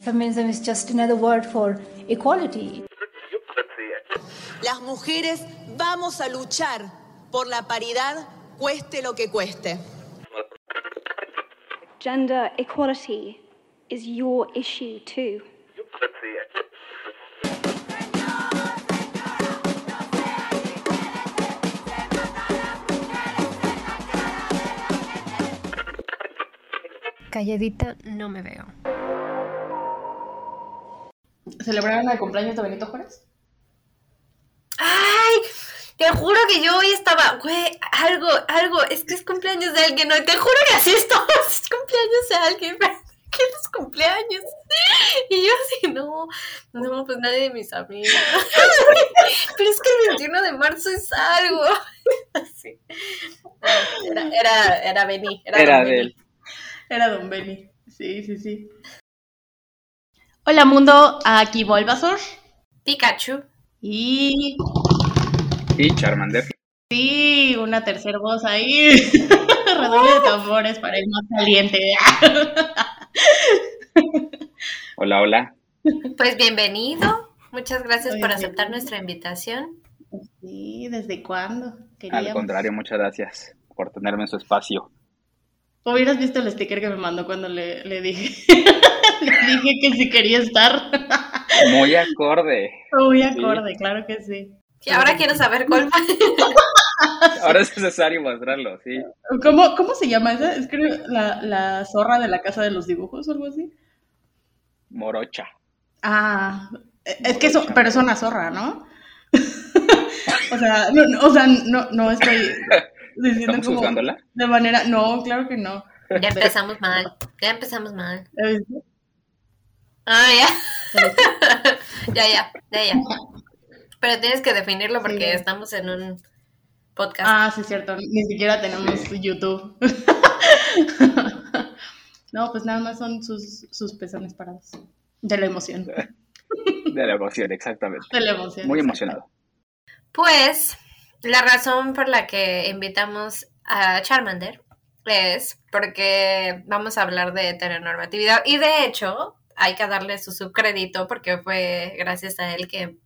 Feminism is just another word for equality. Las mujeres vamos a luchar por la paridad, cueste lo que cueste. Gender equality is your issue too. Calladita no me veo. ¿Celebraron el cumpleaños de Benito Juárez? ¡Ay! Te juro que yo hoy estaba, güey, algo, algo, es que es cumpleaños de alguien, no, te juro que así estamos, es cumpleaños de alguien, ¿qué es cumpleaños? Y yo así, no, no, pues nadie de mis amigos. Pero es que el 21 de marzo es algo. Así. Era, era, era Benny. Era, Era Don él. Era Don Benny. Sí, sí, sí. Hola mundo, aquí Bulbasaur. Pikachu. Y Y Charmander. sí, una tercera voz ahí. Redoble de tambores para el más caliente. Hola, hola. Pues bienvenido. Muchas gracias Oye, por aceptar nuestra invitación. Sí, ¿desde cuándo? Al Queríamos. contrario, muchas gracias por tenerme en su espacio. Hubieras visto el sticker que me mandó cuando le, le dije. Dije que si quería estar. Muy acorde. Muy acorde, claro que sí. Y ahora quiero saber cuál fue. Ahora es necesario mostrarlo, sí. ¿Cómo, cómo se llama esa? Es creo la, la zorra de la casa de los dibujos o algo así. Morocha. Ah, es que eso, pero es una zorra, ¿no? o sea, no, no, o sea, no, no estoy diciendo ¿Estamos como juzgándola? de manera, no, claro que no. Ya empezamos mal. Ya empezamos mal. Ah, ya. ya, ya, ya, ya. Pero tienes que definirlo porque Sí. estamos en un podcast. Ah, sí, es cierto, ni siquiera tenemos YouTube. no, pues nada más son sus, sus pezones parados. De la emoción. De la emoción, exactamente. De la emoción. Muy emocionado. Pues la razón por la que invitamos a Charmander es porque vamos a hablar de heteronormatividad y de hecho hay que darle su subcrédito porque fue gracias a él que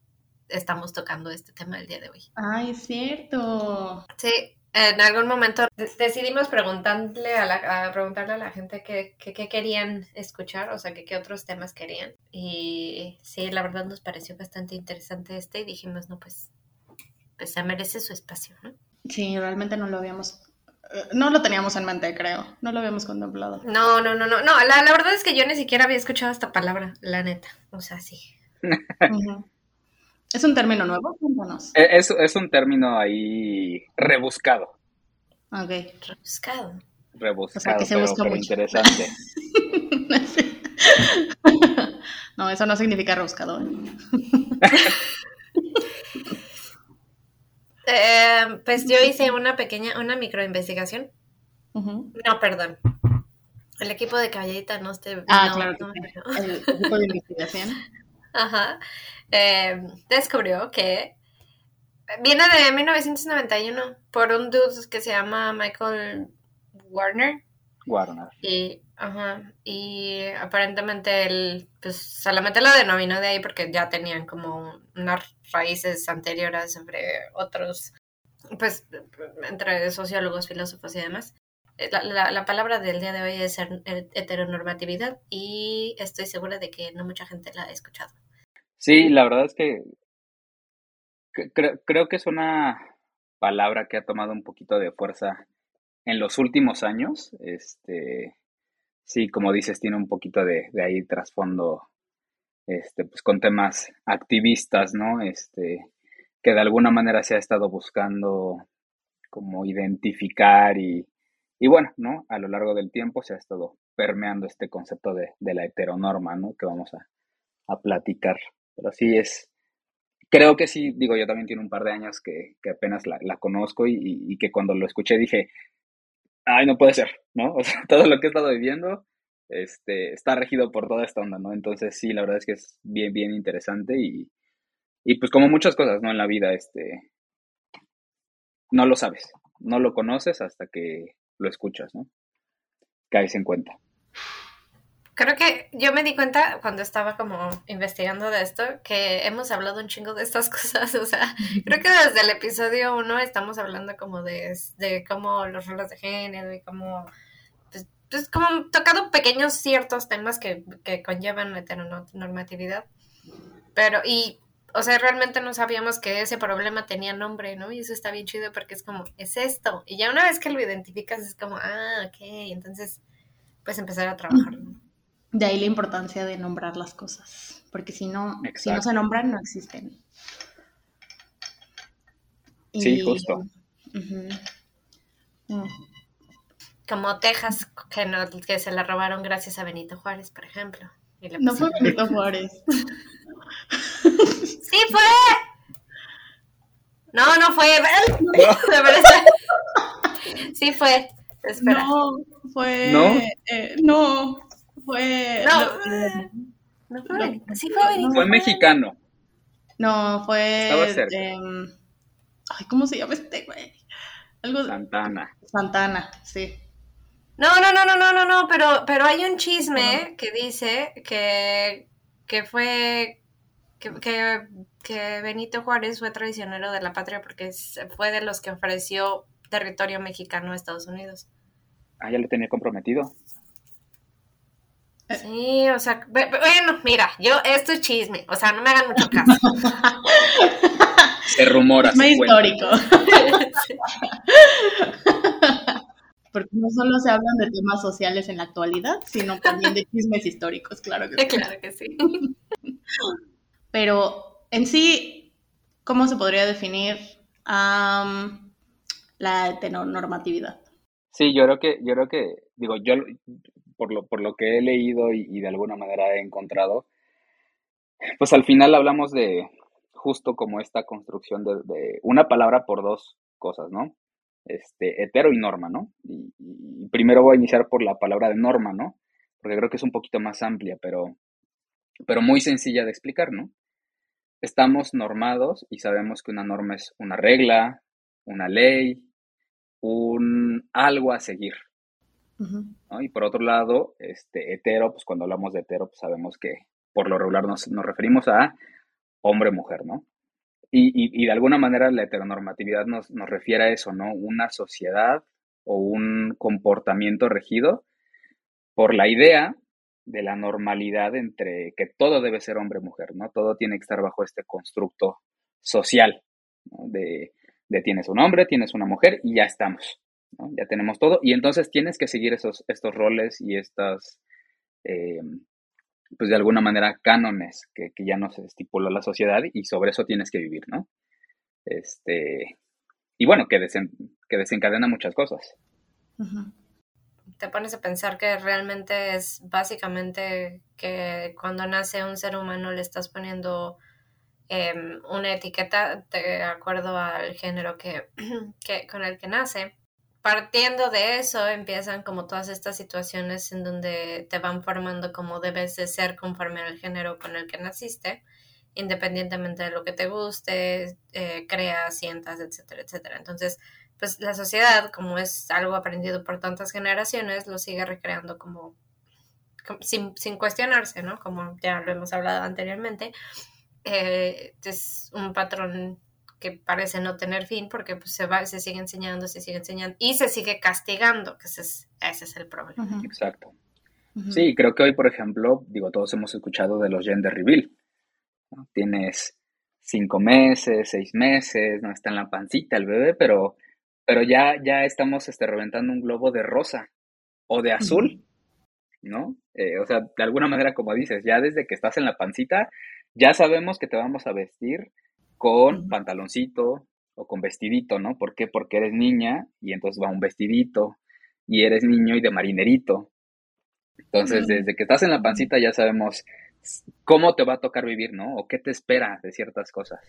estamos tocando este tema el día de hoy. Ay, es cierto. Sí, en algún momento de- decidimos preguntarle a, la, a preguntarle a la gente qué, qué- qué querían escuchar, o sea, que qué otros temas querían. Y sí, la verdad nos pareció bastante interesante este y dijimos, no, pues, pues se merece su espacio, ¿no? Sí, realmente no lo habíamos, no lo teníamos en mente, creo. No lo habíamos contemplado. No, no, no, no, no, la, la verdad es que yo ni siquiera había escuchado esta palabra, la neta. O sea, sí. ¿Es un término nuevo? Cuéntanos. E- Es, es un término ahí rebuscado. Ok. Rebuscado. Rebuscado, O sea, que se pero, busca pero mucho. interesante. No, eso no significa rebuscado. ¿eh? Eh, pues yo hice una pequeña, una microinvestigación. Ujú. No, perdón. El equipo de Calladita no te... Ah, no, claro no. El equipo de investigación. Ajá. Eh, descubrió que viene de 1991 por un dude que se llama Michael Warner Warner. y, ajá, y aparentemente él pues solamente lo denominó de ahí porque ya tenían como unas raíces anteriores sobre otros, pues entre sociólogos, filósofos y demás. Eh, La, la- la palabra del día de hoy es heteronormatividad y estoy segura de que no mucha gente la ha escuchado. Sí, la verdad es que cre- creo, creo que es una palabra que ha tomado un poquito de fuerza en los últimos años. Este, sí, como dices, tiene un poquito de, de ahí trasfondo, este, pues con temas activistas, ¿no? Este, que de alguna manera se ha estado buscando como identificar y, y bueno, ¿no? A lo largo del tiempo se ha estado permeando este concepto de, de la heteronorma, ¿no? Que vamos a, a platicar. Pero sí es, creo que sí, digo, yo también tiene un par de años que, que apenas la, la conozco y, y- y que cuando lo escuché dije, ay, no puede ser, ¿no? O sea, todo lo que he estado viviendo este, está regido por toda esta onda, ¿no? Entonces sí, la verdad es que es bien, bien interesante y, y pues como muchas cosas, ¿no? En la vida, este, no lo sabes, no lo conoces hasta que lo escuchas, ¿no? Caes en cuenta. Creo que yo me di cuenta cuando estaba como investigando de esto que hemos hablado un chingo de estas cosas. O sea, creo que desde el episodio uno estamos hablando como de, de cómo los roles de género y cómo pues, pues como tocado pequeños ciertos temas que, que conllevan heteronormatividad. Pero, y o sea, realmente no sabíamos que ese problema tenía nombre, ¿no? Y eso está bien chido porque es como, es esto. Y ya una vez que lo identificas es como, ah, ok, entonces, pues empezar a trabajar. De ahí la importancia de nombrar las cosas, porque si no, si no se nombran, no existen. Sí, justo. Mm. Como Texas, que, no, que se la robaron gracias a Benito Juárez, por ejemplo. no fue Benito Juárez. ¡Sí fue! No, no fue. sí fue. Espera. No, fue. ¿No? Eh, no, fue. No, no fue. Sí fue Benito. Fue mexicano. No, fue. Estaba cerca. ay, ¿cómo se llama este güey? Algo de Santana. Santana, sí. No, no, no, no, no, no, no, pero, pero hay un chisme que dice que, que fue que, que, que Benito Juárez fue traicionero de la patria porque fue de los que ofreció territorio mexicano a Estados Unidos. Ah, ya lo tenía comprometido. Sí, o sea, bu- bu- bueno, mira, yo, esto es chisme, o sea, no me hagan mucho caso. Se rumora, cuenta. histórico. Porque no solo se hablan de temas sociales en la actualidad, sino también de chismes históricos, claro que sí. claro que sí. Pero en sí, ¿cómo se podría definir la heteronormatividad? Sí, yo creo que, yo creo que, digo, yo por lo, por lo que he leído y, de alguna manera he encontrado, pues al final hablamos de justo como esta construcción de, de una palabra por dos cosas, ¿no? Este, hetero y norma, ¿no? Y, y primero voy a iniciar por la palabra de norma, ¿no? Porque creo que es un poquito más amplia, pero, pero muy sencilla de explicar, ¿no? Estamos normados y sabemos que una norma es una regla, una ley, un algo a seguir, Y por otro lado, este, hetero, pues cuando hablamos de hetero, pues sabemos que por lo regular nos, nos referimos a hombre-mujer, ¿no? Y, y, y de alguna manera la heteronormatividad nos, nos refiere a eso, ¿no? Una sociedad o un comportamiento regido por la idea de la normalidad entre que todo debe ser hombre-mujer, ¿no? Todo tiene que estar bajo este constructo social, ¿no? De, de tienes un hombre, tienes una mujer y ya estamos, Ya tenemos todo y entonces tienes que seguir esos, estos roles y estas, eh, pues de alguna manera, cánones que, que ya nos estipuló la sociedad y sobre eso tienes que vivir, ¿no? Este, y bueno, que, desen, que desencadena muchas cosas. Te pones a pensar que realmente es básicamente que cuando nace un ser humano le estás poniendo em, una etiqueta de acuerdo al género que, que, con el que nace. Partiendo de eso empiezan como todas estas situaciones en donde te van formando como debes de ser conforme al género con el que naciste, independientemente de lo que te guste, eh, creas, sientas, etcétera, etcétera. Entonces, pues la sociedad, como es algo aprendido por tantas generaciones, lo sigue recreando como, sin, sin, cuestionarse, ¿no? Como ya lo hemos hablado anteriormente, eh, es un patrón que parece no tener fin porque pues, se va, se sigue enseñando, se sigue enseñando y se sigue castigando, que ese es, ese es el problema. Exacto. Sí, creo que hoy, por ejemplo, digo, todos hemos escuchado de los gender reveal. ¿no? Tienes cinco meses, seis meses, no está en la pancita el bebé, pero, pero ya, ya estamos este, reventando un globo de rosa o de azul, ¿no? Eh, o sea, de alguna manera, como dices, ya desde que estás en la pancita, ya sabemos que te vamos a vestir con pantaloncito o con vestidito, ¿no? ¿Por qué? Porque eres niña y entonces va un vestidito y eres niño y de marinerito. Entonces, desde que estás en la pancita ya sabemos cómo te va a tocar vivir, ¿no? O qué te espera de ciertas cosas.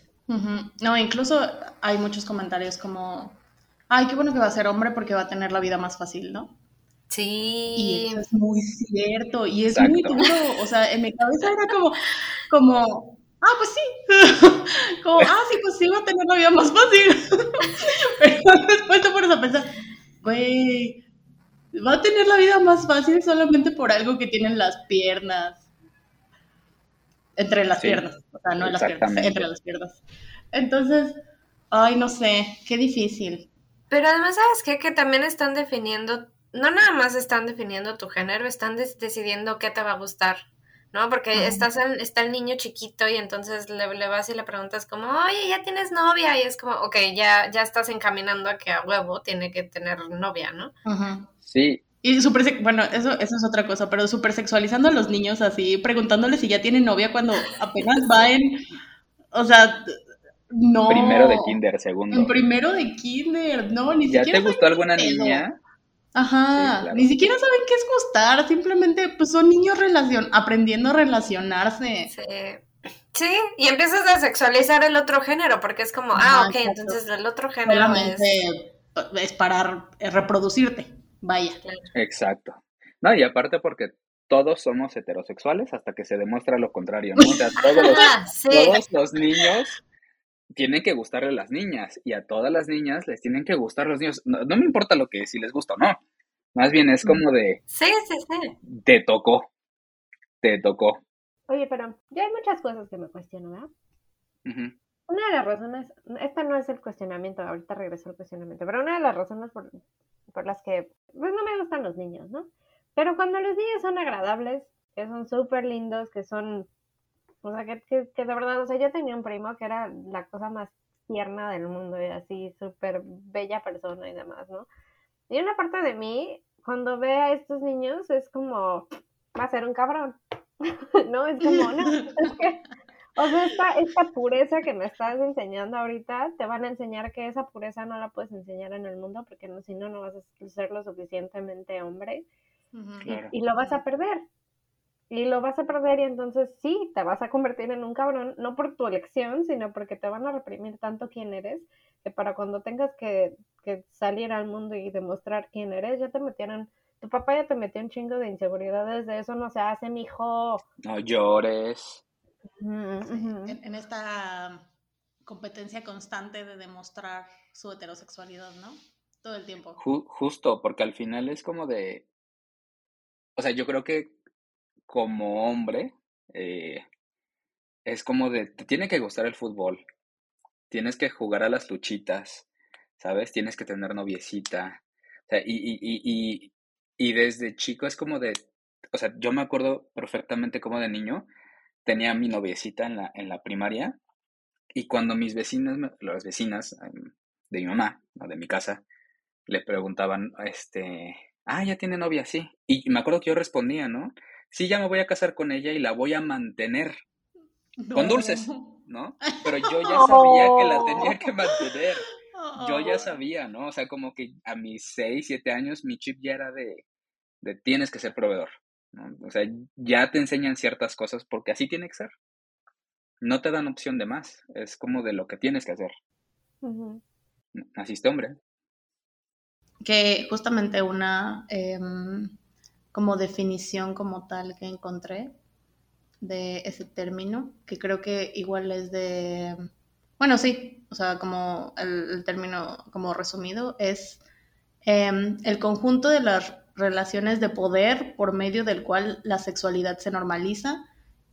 No, incluso hay muchos comentarios como, ay, qué bueno que va a ser hombre porque va a tener la vida más fácil, ¿no? Y Sí, eso es muy cierto y es Exacto. muy duro. O sea, en mi cabeza era como, como, ah, pues sí. Como, ah, sí, pues sí, va a tener la vida más fácil. Pero después te pones a pensar, güey, va a tener la vida más fácil solamente por algo que tienen las piernas. Entre las Sí, piernas, o sea, no en las piernas, entre las piernas. Entonces, ay, no sé, qué difícil. Pero además, ¿sabes qué? Que también están definiendo, no nada más están definiendo tu género, están decidiendo qué te va a gustar, ¿no? Porque estás en- está el niño chiquito y entonces le, le vas y le preguntas como, oye, ya tienes novia, y es como, ok, ya, ya estás encaminando a que a huevo tiene que tener novia, ¿no? Ajá. Sí, Y súper, sex- bueno, eso, eso es otra cosa, pero súper sexualizando a los niños así, preguntándoles si ya tienen novia cuando apenas va en, o sea, no. primero de kinder, segundo. En primero de kinder, no, ni ¿Ya siquiera te gustó alguna niña? Ajá, Sí, claro. ni siquiera saben qué es gustar, simplemente pues son niños relacion aprendiendo a relacionarse. Sí. Sí, y empiezas a sexualizar el otro género, porque es como, Ajá, ah, ok, exacto. entonces el otro género es... Para eh, reproducirte, vaya. Exacto. No, y aparte porque todos somos heterosexuales hasta que se demuestra lo contrario, ¿no? O sea, todos los, sí. todos los niños tienen que gustarle a las niñas y a todas las niñas les tienen que gustar los niños. No, no me importa lo que si les gusta o no. Más bien es como de, Sí, sí, sí. te tocó, te tocó. Oye, pero ya hay muchas cosas que me cuestiono, ¿verdad? Una de las razones, esta no es el cuestionamiento, ahorita regreso al cuestionamiento, pero una de las razones por, por las que, pues no me gustan los niños, ¿no? Pero cuando los niños son agradables, que son súper lindos, que son, o sea, que, que, que de verdad, o sea, yo tenía un primo que era la cosa más tierna del mundo y así, súper bella persona y demás, ¿no? Y una parte de mí, cuando ve a estos niños, es como, va a ser un cabrón, ¿no? Es como, no, es que... O sea, esta, esta pureza que me estás enseñando ahorita, te van a enseñar que esa pureza no la puedes enseñar en el mundo porque no, si no, no vas a ser lo suficientemente hombre y, Claro. y lo vas a perder. Y lo vas a perder y entonces sí, te vas a convertir en un cabrón, no por tu elección, sino porque te van a reprimir tanto quién eres, que para cuando tengas que, que salir al mundo y demostrar quién eres, ya te metieron, tu papá ya te metió un chingo de inseguridades, de eso no se hace, mijo. No llores. En, en esta competencia constante de demostrar su heterosexualidad, ¿no? Todo el tiempo. Ju- justo, porque al final es como de, o sea, yo creo que como hombre eh, es como de, te tiene que gustar el fútbol, tienes que jugar a las luchitas, ¿sabes? Tienes que tener noviecita, o sea, y, y, y, y, desde chico es como de, o sea, yo me acuerdo perfectamente como de niño tenía mi noviecita en la, en la primaria y cuando mis vecinas, las vecinas em, de mi mamá, de mi casa, le preguntaban, este, ah, ya tiene novia, sí. Y me acuerdo que yo respondía, ¿no? Sí, ya me voy a casar con ella y la voy a mantener, con dulces, ¿no? Pero yo ya sabía que la tenía que mantener. Yo ya sabía, ¿no? O sea, como que a mis 6, 7 años mi chip ya era de, de tienes que ser proveedor, ¿no? O sea, ya te enseñan ciertas cosas porque así tiene que ser. No te dan opción de más, es como de lo que tienes que hacer. Ujú. Naciste hombre. que justamente una em, como definición como tal que encontré de ese término, que creo que igual es de, bueno, sí, o sea, como el, término como resumido es em, el conjunto de las relaciones de poder por medio del cual la sexualidad se normaliza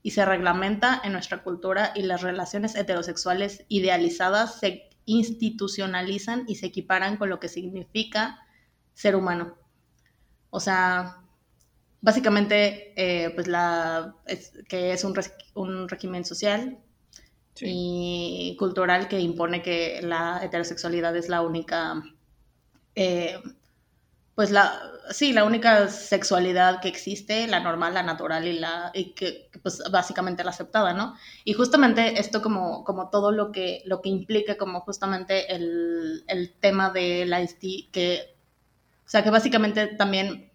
y se reglamenta en nuestra cultura y las relaciones heterosexuales idealizadas se institucionalizan y se equiparan con lo que significa ser humano. O sea, básicamente, eh, pues la, es, que es un, un régimen social Sí. y cultural que impone que la heterosexualidad es la única, eh, pues la, sí, la única sexualidad que existe, la normal, la natural y la, y que, pues básicamente la aceptada, ¿no? Y justamente esto como, como todo lo que, lo que implica como justamente el, el tema de la, que, o sea, que básicamente también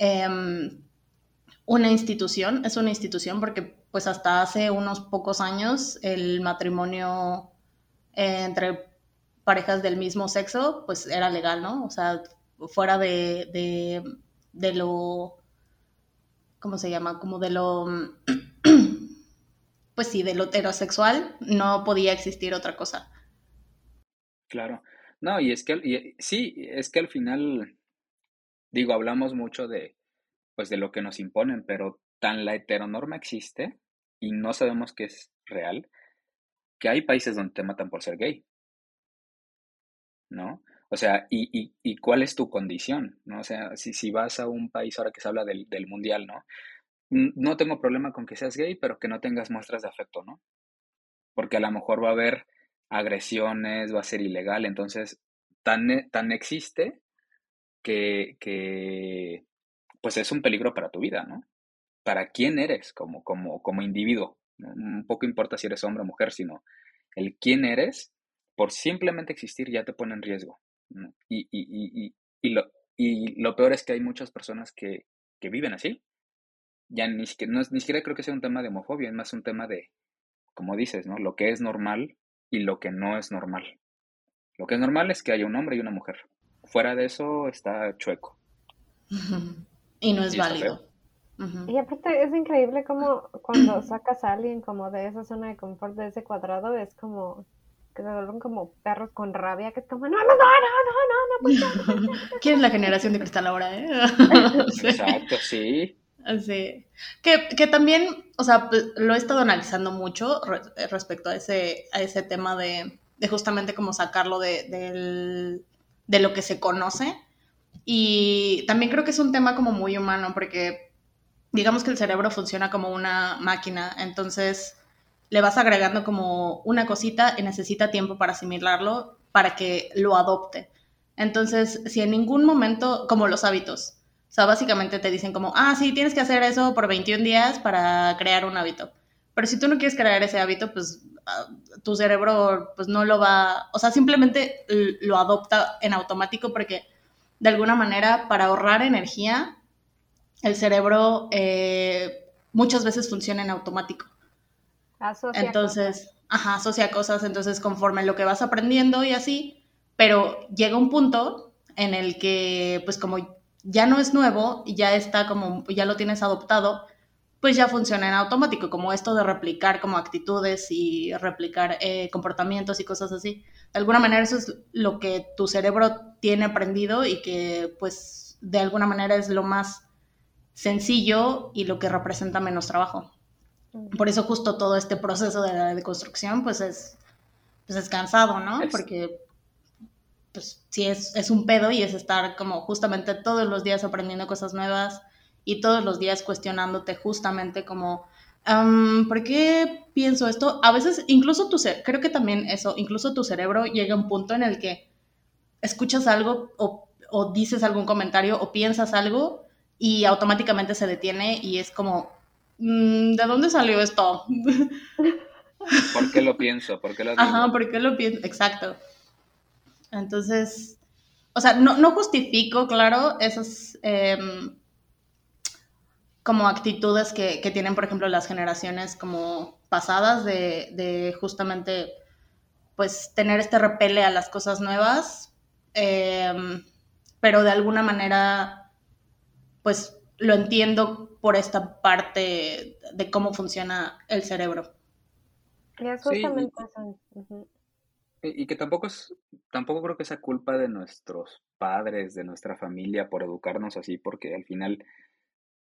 em, una institución, es una institución porque pues hasta hace unos pocos años el matrimonio eh, entre parejas del mismo sexo pues era legal, ¿no? O sea, fuera de, de, de lo, ¿cómo se llama? Como de lo, pues sí, de lo heterosexual no podía existir otra cosa. Claro. No, y es que, sí, es que al final, Digo, hablamos mucho de, pues, de lo que nos imponen, pero tan la heteronorma existe y no sabemos que es real, que hay países donde te matan por ser gay. ¿No? O sea, ¿y, y, cuál es tu condición? ¿no? O sea, si, si vas a un país ahora que se habla del, del mundial, ¿no? No tengo problema con que seas gay, pero que no tengas muestras de afecto, ¿no? Porque a lo mejor va a haber agresiones, va a ser ilegal, entonces tan, tan existe que, que pues es un peligro para tu vida, ¿no? Para quién eres como, como, como individuo. Un poco importa si eres hombre o mujer, sino el quién eres, por simplemente existir ya te pone en riesgo. Y, y, y, y, lo, y lo peor es que hay muchas personas que, que viven así. Ya ni siquiera, no, ni siquiera creo que sea un tema de homofobia, es más un tema de, como dices, ¿no? Lo que es normal y lo que no es normal. Lo que es normal es que haya un hombre y una mujer. Fuera de eso está chueco. Y no es válido. Y aparte es increíble como cuando sacas a alguien como de esa zona de confort, de ese cuadrado, es como que se vuelven como perros con rabia, que es como, no, no, no, no, no, no, no, ¿Quién es la generación de cristal ahora, eh? Exacto, sí. Sí. Que, que, también, o sea, pues, lo he estado analizando mucho respecto a ese, a ese tema de, de justamente como sacarlo de, de, de lo que se conoce. Y también creo que es un tema como muy humano, porque digamos que el cerebro funciona como una máquina, entonces le vas agregando como una cosita y necesita tiempo para asimilarlo, para que lo adopte. Entonces, si en ningún momento, como los hábitos, o sea, básicamente te dicen como, ah, sí, tienes que hacer eso por 21 días para crear un hábito. Pero si tú no quieres crear ese hábito, pues ah, tu cerebro pues no lo va, o sea, simplemente lo adopta en automático porque de alguna manera para ahorrar energía el cerebro eh, muchas veces funciona en automático. Asocia entonces, cosas. ajá, asocia cosas, entonces conforme lo que vas aprendiendo y así, pero llega un punto en el que, pues como ya no es nuevo, ya está como, ya lo tienes adoptado, pues ya funciona en automático, como esto de replicar como actitudes y replicar eh, comportamientos y cosas así. De alguna manera eso es lo que tu cerebro tiene aprendido y que pues de alguna manera es lo más sencillo y lo que representa menos trabajo. Por eso justo todo este proceso de la deconstrucción, pues es, pues es cansado, ¿no? Porque pues sí es, es un pedo y es estar como justamente todos los días aprendiendo cosas nuevas y todos los días cuestionándote justamente como, ¿por qué pienso esto? A veces incluso tu creo que también eso, incluso tu cerebro llega a un punto en el que escuchas algo o, o dices algún comentario o piensas algo y automáticamente se detiene y es como, mm, ¿de dónde salió esto? ¿Por qué lo pienso? ¿Por qué lo digo? Ajá, ¿por qué lo pienso? Exacto. Entonces, o sea, no, no justifico, claro, esas em, como actitudes que, que, tienen, por ejemplo, las generaciones como pasadas de, de, justamente, pues, tener este repele a las cosas nuevas, eh, pero de alguna manera pues lo entiendo por esta parte de cómo funciona el cerebro. y, que tampoco es, tampoco creo que sea culpa de nuestros padres, de nuestra familia por educarnos así, porque al final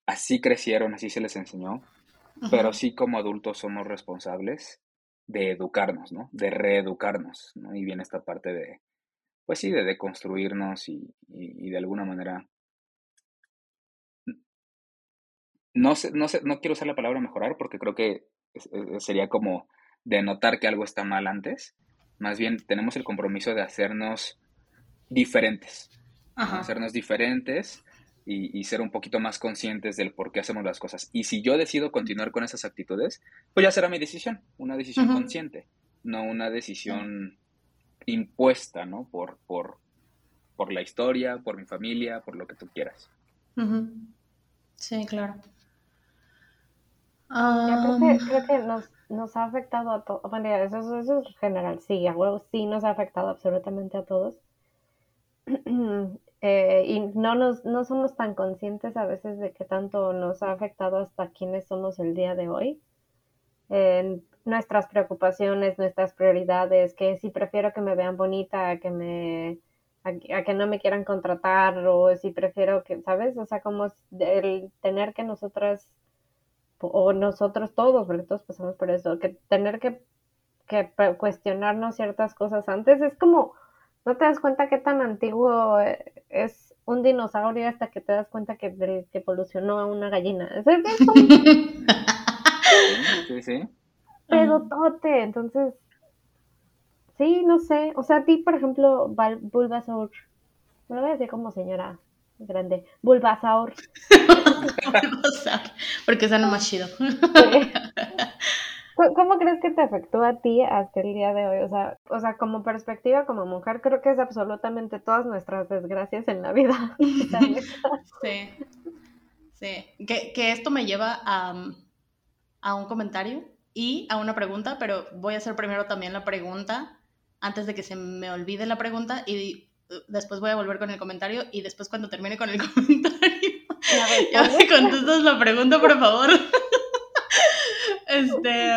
así crecieron, así se les enseñó, pero sí como adultos somos responsables de educarnos, ¿no? De reeducarnos, ¿no? Y viene esta parte de, pues sí, de deconstruirnos y, y de alguna manera no, sé, no, sé, no quiero usar la palabra mejorar porque creo que sería como denotar que algo está mal antes. Más bien tenemos el compromiso de hacernos diferentes. Hacernos diferentes y, ser un poquito más conscientes del por qué hacemos las cosas. Y si yo decido continuar con esas actitudes, pues ya será mi decisión, una decisión consciente, no una decisión impuesta, ¿no? Por, por, por la historia, por mi familia, por lo que tú quieras. Sí, claro. creo, que, nos, nos ha afectado a todos. Bueno, eso, eso, es general, sí, a huevo sí nos ha afectado absolutamente a todos. eh, y no, nos, no somos tan conscientes a veces de que tanto nos ha afectado hasta quienes somos el día de hoy. Nuestras preocupaciones, nuestras prioridades, que si prefiero que me vean bonita, que me a, a, que no me quieran contratar o si prefiero que, ¿sabes? O sea, como el tener que nosotras o nosotros todos, porque todos pasamos por eso, que tener que, que cuestionarnos ciertas cosas antes es como, no te das cuenta qué tan antiguo eh, es un dinosaurio hasta que te das cuenta que, que evolucionó a una gallina. Es, es como... sí, sí. Pedotote, entonces, sí, no sé, o sea, a ti, por ejemplo, Bulbasaur, me lo voy a decir como señora grande. Bulbasaur. Bulbasaur. Porque suena más chido. ¿Cómo crees que te afectó a ti hasta el día de hoy? O sea, o sea, como perspectiva, como mujer, creo que es absolutamente todas nuestras desgracias en la vida. sí. Sí. Que, que, esto me lleva a, a un comentario y a una pregunta, pero voy a hacer primero también la pregunta antes de que se me olvide la pregunta y después voy a volver con el comentario y después cuando termine con el comentario, ya me contestas la pregunta, por favor. Este,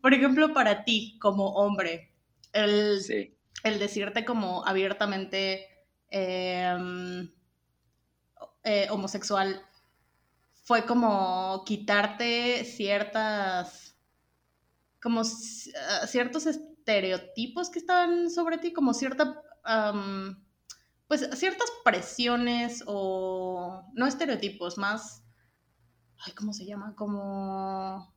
por ejemplo, para ti como hombre, el, el decirte como abiertamente em, eh, homosexual fue como quitarte ciertas, como ciertos estereotipos que estaban sobre ti, como cierta pues ciertas presiones o no estereotipos, más, ay, ¿cómo se llama? Como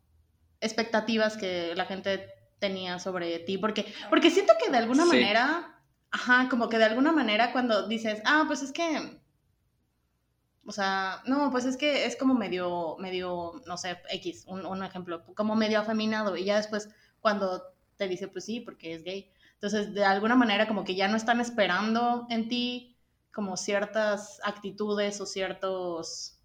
expectativas que la gente tenía sobre ti, porque, porque siento que de alguna manera, ajá, como que de alguna manera cuando dices, ah, pues es que, o sea, no, pues es que es como medio, medio, no sé, X, un, un ejemplo, como medio afeminado, y ya después cuando te dice, pues sí, porque es gay, entonces, de alguna manera, como que ya no están esperando en ti como ciertas actitudes o ciertos,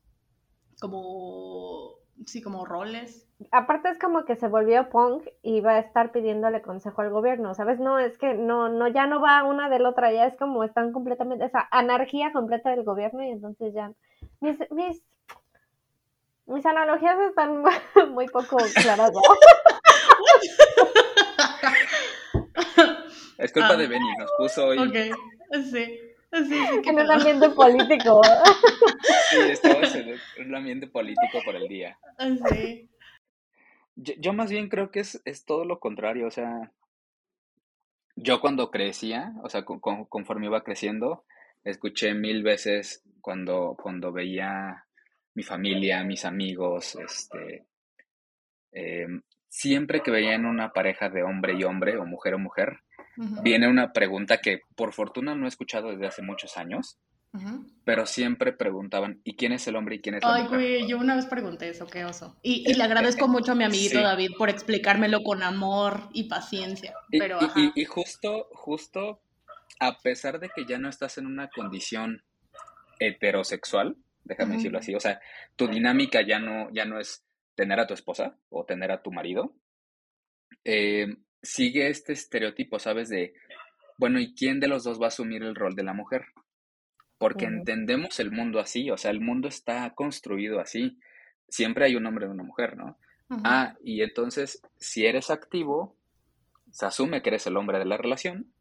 como, sí, como roles. Aparte es como que se volvió punk y va a estar pidiéndole consejo al gobierno, ¿sabes? No, es que no, no, ya no va una de la otra, ya es como están completamente, esa anarquía completa del gobierno y entonces ya, mis, mis, mis analogías están muy poco claras. Es culpa ah. de Benny, nos puso hoy. Ok, sí. Sí, en un ambiente político. Sí, estamos en un ambiente político por el día. Sí. Yo, yo, más bien creo que es, es, todo lo contrario, o sea, yo cuando crecía, o sea, con, conforme iba creciendo, escuché mil veces cuando, cuando veía mi familia, mis amigos, este, eh, siempre que veían una pareja de hombre y hombre, o mujer o mujer, viene una pregunta que por fortuna no he escuchado desde hace muchos años, pero siempre preguntaban, ¿y quién es el hombre y quién es la Ay, mujer? güey, yo una vez pregunté eso, qué oso. Y, le agradezco mucho a mi amiguito David por explicármelo con amor y paciencia. Pero, y, y, justo, justo, a pesar de que ya no estás en una condición heterosexual, déjame decirlo así, o sea, tu dinámica ya no, ya no es tener a tu esposa o tener a tu marido, eh, sigue este estereotipo, ¿sabes? De, bueno, ¿y quién de los dos va a asumir el rol de la mujer? Porque entendemos el mundo así, o sea, el mundo está construido así. Siempre hay un hombre y una mujer, ¿no? Ah, y entonces, si eres activo, se asume que eres el hombre de la relación.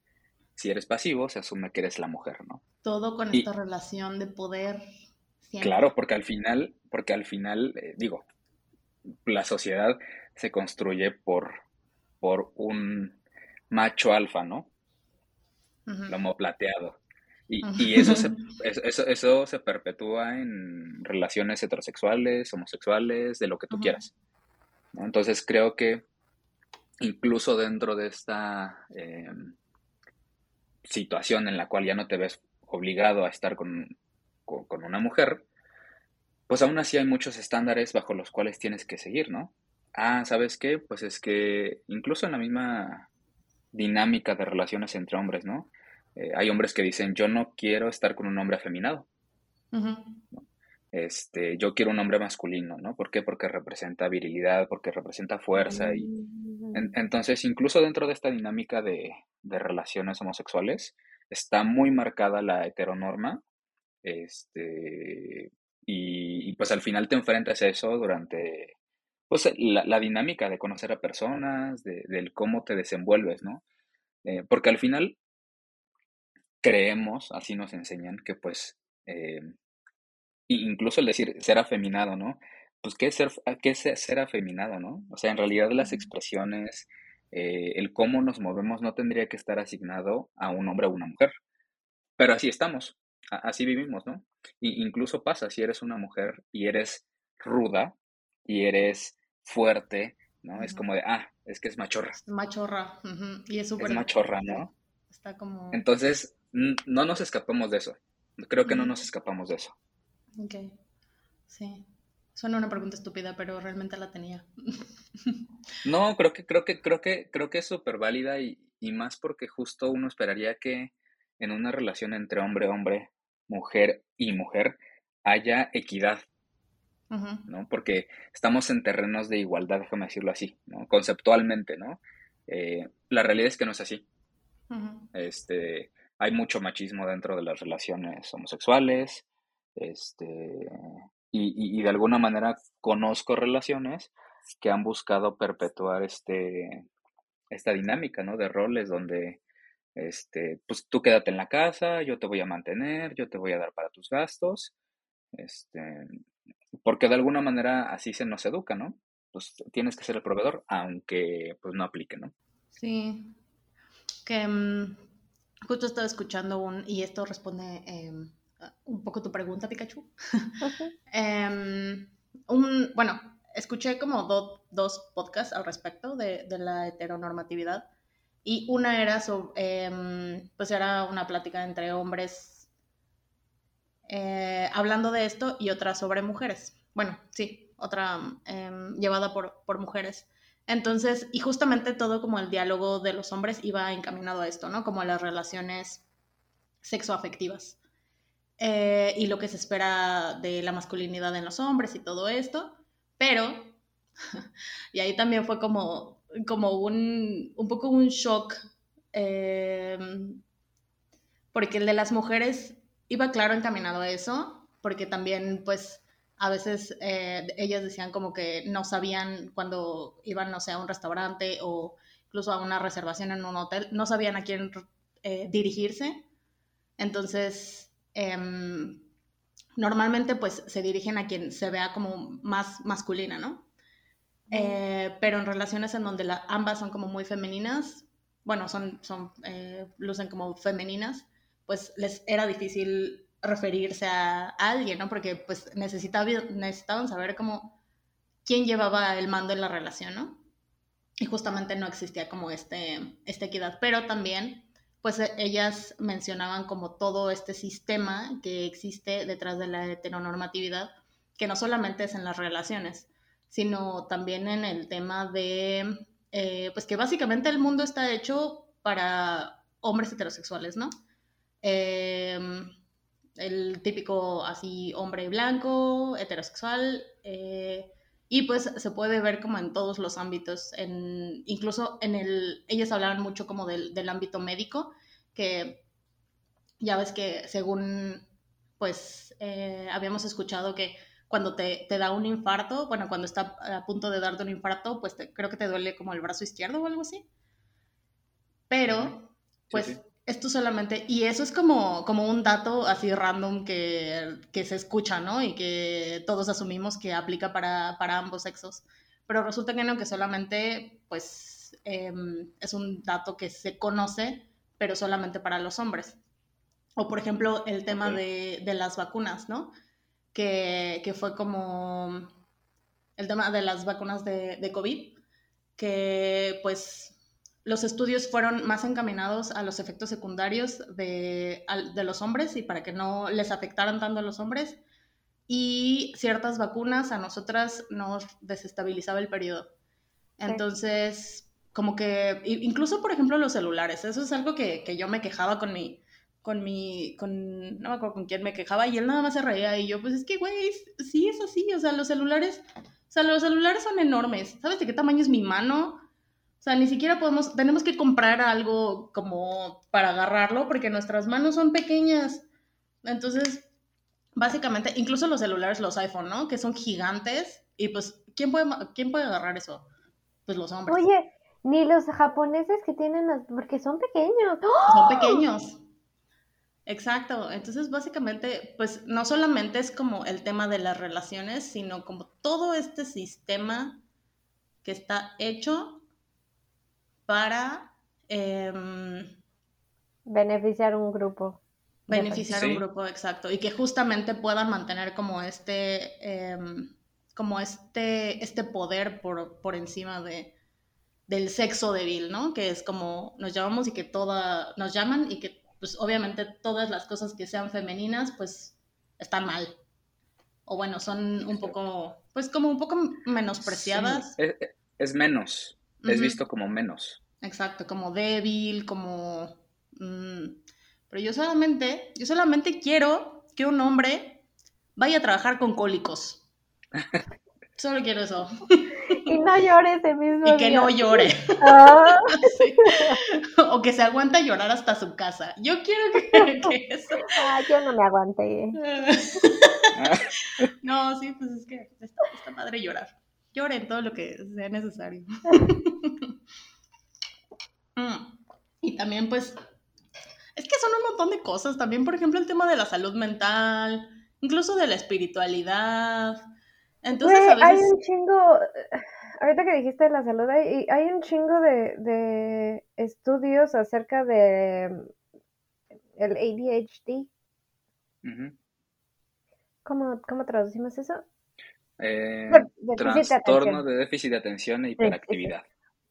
Si eres pasivo, se asume que eres la mujer, ¿no? Todo con esta relación de poder. Claro, porque al final, porque al final, eh, digo, la sociedad se construye por, por un macho alfa, ¿no? Lomo plateado. Y, y eso, se, eso, eso, se perpetúa en relaciones heterosexuales, homosexuales, de lo que tú quieras. Entonces creo que incluso dentro de esta em, situación en la cual ya no te ves obligado a estar con, con una mujer, pues aún así hay muchos estándares bajo los cuales tienes que seguir, ¿no? Ah, ¿sabes qué? Pues es que incluso en la misma dinámica de relaciones entre hombres, ¿no? Eh, hay hombres que dicen, yo no quiero estar con un hombre afeminado. Este, yo quiero un hombre masculino, ¿no? ¿Por qué? Porque representa virilidad, porque representa fuerza. Y entonces, incluso dentro de esta dinámica de, de relaciones homosexuales, está muy marcada la heteronorma, este, y, pues al final te enfrentas a eso durante pues la, dinámica de conocer a personas, de, del cómo te desenvuelves, ¿no? Eh, porque al final creemos, así nos enseñan, que pues, eh, incluso el decir ser afeminado, ¿no? Pues, ¿qué es ser, qué es ser afeminado, no? O sea, en realidad las expresiones, eh, el cómo nos movemos no tendría que estar asignado a un hombre o una mujer. Pero así estamos, así vivimos, ¿no? Y incluso pasa, si eres una mujer y eres ruda y eres fuerte, ¿no? Es como de, ah, es que es machorra. Machorra, y es súper... Es machorra, ¿no? Está como... Entonces, no nos escapamos de eso. Creo que no nos escapamos de eso. Ok, sí. Suena una pregunta estúpida, pero realmente la tenía. no, creo que, creo que, creo que, creo que es súper válida y, y más porque justo uno esperaría que en una relación entre hombre-hombre, mujer y mujer, haya equidad, ¿no? Porque estamos en terrenos de igualdad, déjame decirlo así, ¿no? Conceptualmente, ¿no? Eh, la realidad es que no es así. Este, hay mucho machismo dentro de las relaciones homosexuales, este, y, de alguna manera conozco relaciones que han buscado perpetuar este, esta dinámica, ¿no? De roles donde, este, pues tú quédate en la casa, yo te voy a mantener, yo te voy a dar para tus gastos, este, porque de alguna manera así se nos educa, ¿no? Pues tienes que ser el proveedor, aunque pues no aplique, ¿no? Sí, que mm, justo estaba escuchando un, y esto responde em, un poco tu pregunta, Pikachu. Em, un, bueno, escuché como dos podcasts al respecto de, de, la heteronormatividad y una era sobre, em, pues era una plática entre hombres eh, hablando de esto y otra sobre mujeres. Bueno, sí, otra em, llevada por, por mujeres. Entonces, y justamente todo como el diálogo de los hombres iba encaminado a esto, ¿no? Como a las relaciones sexoafectivas. Eh, y lo que se espera de la masculinidad en los hombres y todo esto. Pero, y ahí también fue como, como un, un poco un shock, em, porque el de las mujeres iba claro encaminado a eso, porque también pues a veces eh, ellas decían como que no sabían cuando iban, no sé, a un restaurante o incluso a una reservación en un hotel, no sabían a quién eh, dirigirse. Entonces, em, normalmente pues se dirigen a quien se vea como más masculina, ¿no? Eh, pero en relaciones en donde la, ambas son como muy femeninas, bueno, son, son lucen como femeninas, pues les era difícil referirse a, alguien, ¿no? Porque pues necesitaban, necesitaban saber cómo, quién llevaba el mando en la relación, ¿no? Y justamente no existía como este, esta equidad, pero también pues e, ellas mencionaban como todo este sistema que existe detrás de la heteronormatividad, que no solamente es en las relaciones, sino también en el tema de, eh, pues que básicamente el mundo está hecho para hombres heterosexuales, ¿no? Em, el típico así hombre blanco, heterosexual, eh, y pues se puede ver como en todos los ámbitos, en, incluso en el, ellas hablaban mucho como del, del ámbito médico, que ya ves que según pues eh, habíamos escuchado que cuando te, te, da un infarto, bueno, cuando está a punto de darte un infarto, pues creo que te duele como el brazo izquierdo o algo así. Pero, pues esto solamente, y eso es como, como un dato así random que, que, se escucha, ¿no? Y que todos asumimos que aplica para, para ambos sexos. Pero resulta que no, que solamente, pues, em, es un dato que se conoce, pero solamente para los hombres. O, por ejemplo, el tema de, de, las vacunas, ¿no? Que, que, fue como el tema de las vacunas de, de COVID, que, pues, los estudios fueron más encaminados a los efectos secundarios de, los hombres y para que no les afectaran tanto a los hombres. Y ciertas vacunas a nosotras nos desestabilizaba el periodo. Entonces, como que, incluso por ejemplo los celulares, eso es algo que, yo me quejaba con mi, con mi, con, no me acuerdo con quién me quejaba y él nada más se reía y yo, pues es que, güey, sí es así, o sea, los celulares, o sea, los celulares son enormes, ¿sabes de qué tamaño es mi mano? O sea, ni siquiera podemos, tenemos que comprar algo como para agarrarlo porque nuestras manos son pequeñas. Entonces, básicamente, incluso los celulares, los iPhone, ¿no? Que son gigantes y pues, ¿quién puede, quién puede agarrar eso? Pues los hombres. Oye, ni los japoneses que tienen, porque son pequeños. Son pequeños. Exacto, entonces básicamente, pues no solamente es como el tema de las relaciones, sino como todo este sistema que está hecho para em, Beneficiar un grupo. beneficiar a un grupo, exacto, y que justamente puedan mantener como este, em, como este, este poder por, por encima de, del sexo débil, ¿no? Que es como nos llamamos y que toda, nos llaman y que pues obviamente todas las cosas que sean femeninas pues están mal. O bueno, son un poco, pues como un poco menospreciadas. Sí, es, es menos, es visto como menos. Exacto, como débil, como... mm, pero yo solamente, yo solamente quiero que un hombre vaya a trabajar con cólicos. Solo quiero eso. Y no llores el mismo Y que día. no llore. Ah, Sí. O que se aguanta a llorar hasta su casa. Yo quiero que, que eso... ah, yo no me aguanté. No, sí, pues es que está, está padre llorar. Lloren todo lo que sea necesario. Mm, Y también, pues, es que son un montón de cosas. También, por ejemplo, el tema de la salud mental, incluso de la espiritualidad. Entonces, Güey, a hay veces... un chingo, ahorita que dijiste de la salud, hay, hay un chingo de, de estudios acerca de el ADHD. Ujú. ¿Cómo, cómo traducimos eso? Eh, De- déficit de trastorno atención. de déficit de atención e sí. hiperactividad.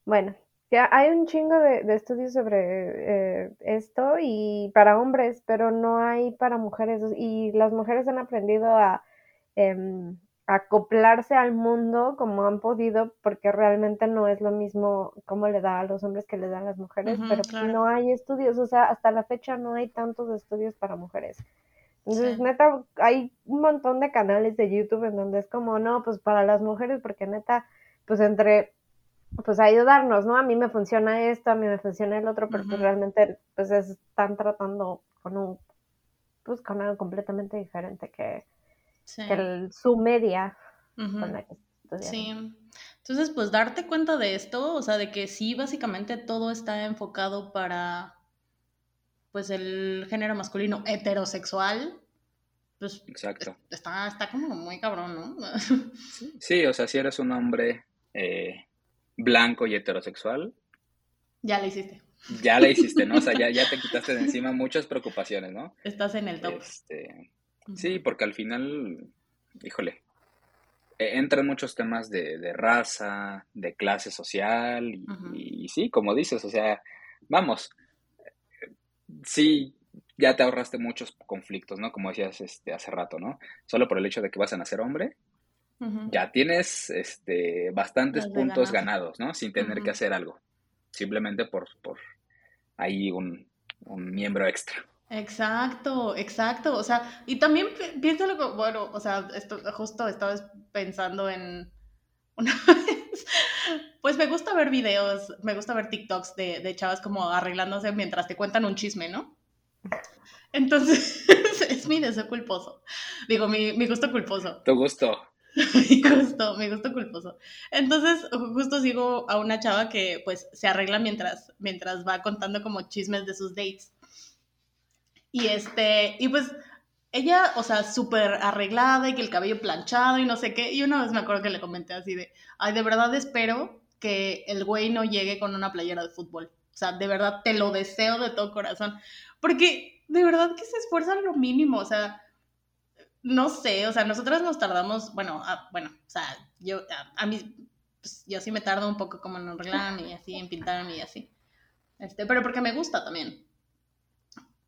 Bueno, ya hay un chingo de, de estudios sobre eh, esto y para hombres, pero no hay para mujeres. Y las mujeres han aprendido a em, acoplarse al mundo como han podido, porque realmente no es lo mismo como le da a los hombres que le dan a las mujeres, pero claro. no hay estudios, o sea, hasta la fecha no hay tantos estudios para mujeres. Entonces, Sí. neta, hay un montón de canales de YouTube en donde es como, no, pues para las mujeres, porque neta, pues entre, pues ayudarnos, ¿no? A mí me funciona esto, a mí me funciona el otro, pero pues realmente, pues están tratando con un, pues con algo completamente diferente que, Sí. que el- su media con la que. Sí. Entonces, pues darte cuenta de esto, o sea, de que sí, básicamente todo está enfocado para, pues, el género masculino heterosexual, pues Exacto. está, está como muy cabrón, ¿no? Sí, o sea, si eres un hombre eh, blanco y heterosexual, ya lo hiciste, ya la hiciste, ¿no? O sea, ya, ya te quitaste de encima muchas preocupaciones, ¿no? estás en el top. Este, sí, porque al final, híjole, eh, entran muchos temas de, de raza, de clase social, y, y sí, como dices, o sea, vamos, sí, ya te ahorraste muchos conflictos, ¿no? Como decías este, hace rato, ¿no? Solo por el hecho de que vas a nacer hombre, ya tienes este, bastantes puntos ganado. ganados, ¿no? Sin tener que hacer algo, simplemente por, por ahí un, un miembro extra. Exacto, exacto. O sea, y también pi- piénsalo bueno, o sea, esto, justo estaba pensando en una vez, pues me gusta ver videos, me gusta ver TikToks de, de chavas como arreglándose mientras te cuentan un chisme, ¿no? Entonces, es mi deseo culposo. Digo, mi, mi gusto culposo. Tu gusto. Mi gusto, mi gusto culposo. Entonces, justo sigo a una chava que pues se arregla mientras, mientras va contando como chismes de sus dates. Y este, y pues ella, o sea, súper arreglada y que el cabello planchado y no sé qué. Y una vez me acuerdo que le comenté así de, ay, de verdad espero que el güey no llegue con una playera de fútbol. O sea, de verdad te lo deseo de todo corazón. Porque de verdad que se esfuerzan lo mínimo. O sea, no sé, o sea, nosotras nos tardamos, bueno, a- bueno, o sea, yo, a, a mí, pues yo sí me tardo un poco como en arreglarme y así, en pintarme y así. Este, pero porque me gusta también.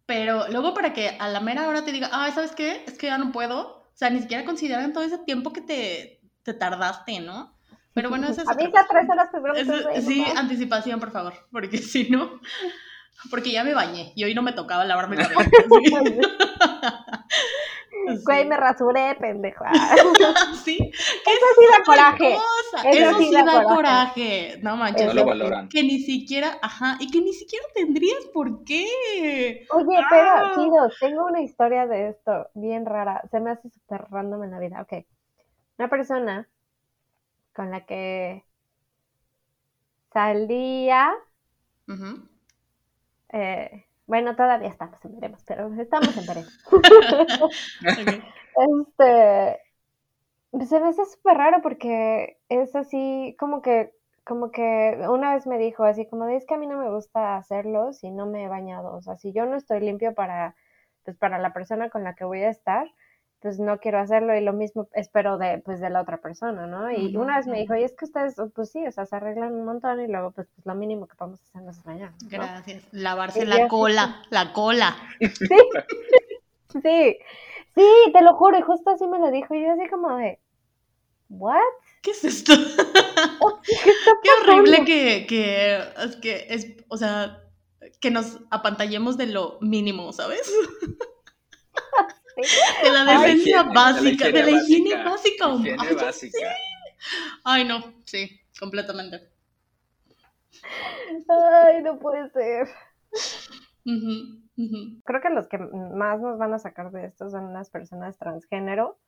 Pero luego para que a la mera hora te diga, ay, ¿sabes qué? Es que ya no puedo. O sea, ni siquiera consideran todo ese tiempo que te, te tardaste, ¿no? Pero bueno, eso es... Avisa tres horas primero. Sí, ¿no? anticipación, por favor, porque si no, porque ya me bañé y hoy no me tocaba lavarme el cabello. Güey, me rasuré, pendejo. Sí, Eso sí da coraje. Eso Eso, sí da coraje. coraje. No manches. No lo valoran. Que ni siquiera, ajá, y que ni siquiera tendrías por qué. Oye, Ah. pero, Kido, tengo una historia de esto bien rara. Se me hace súper random en la vida. Ok. Una persona con la que salía Ujú. eh, Bueno, todavía estamos en veremos, pero estamos en veremos. Este, se me hace súper raro porque es así como que, como que una vez me dijo así como de, es que a mí no me gusta hacerlo si no me he bañado, o sea, si yo no estoy limpio para, pues para la persona con la que voy a estar, pues no quiero hacerlo y lo mismo espero de, pues de la otra persona, ¿no? Y una vez me dijo, y es que ustedes, pues sí, o sea, se arreglan un montón y luego, pues, pues lo mínimo que podemos hacer es bañar. ¿no? Gracias. Lavarse la cola, la cola. Sí, sí, sí, te lo juro, y justo así me lo dijo, y yo así como de, ¿what? ¿Qué es esto? Qué, horrible que, que, es que es, o sea, que nos apantallemos de lo mínimo, ¿sabes? De la defensa básica, de la higiene básica. básica. Ay, no, sí, completamente. Ay, no puede ser. Creo que los que más nos van a sacar de esto son las personas transgénero,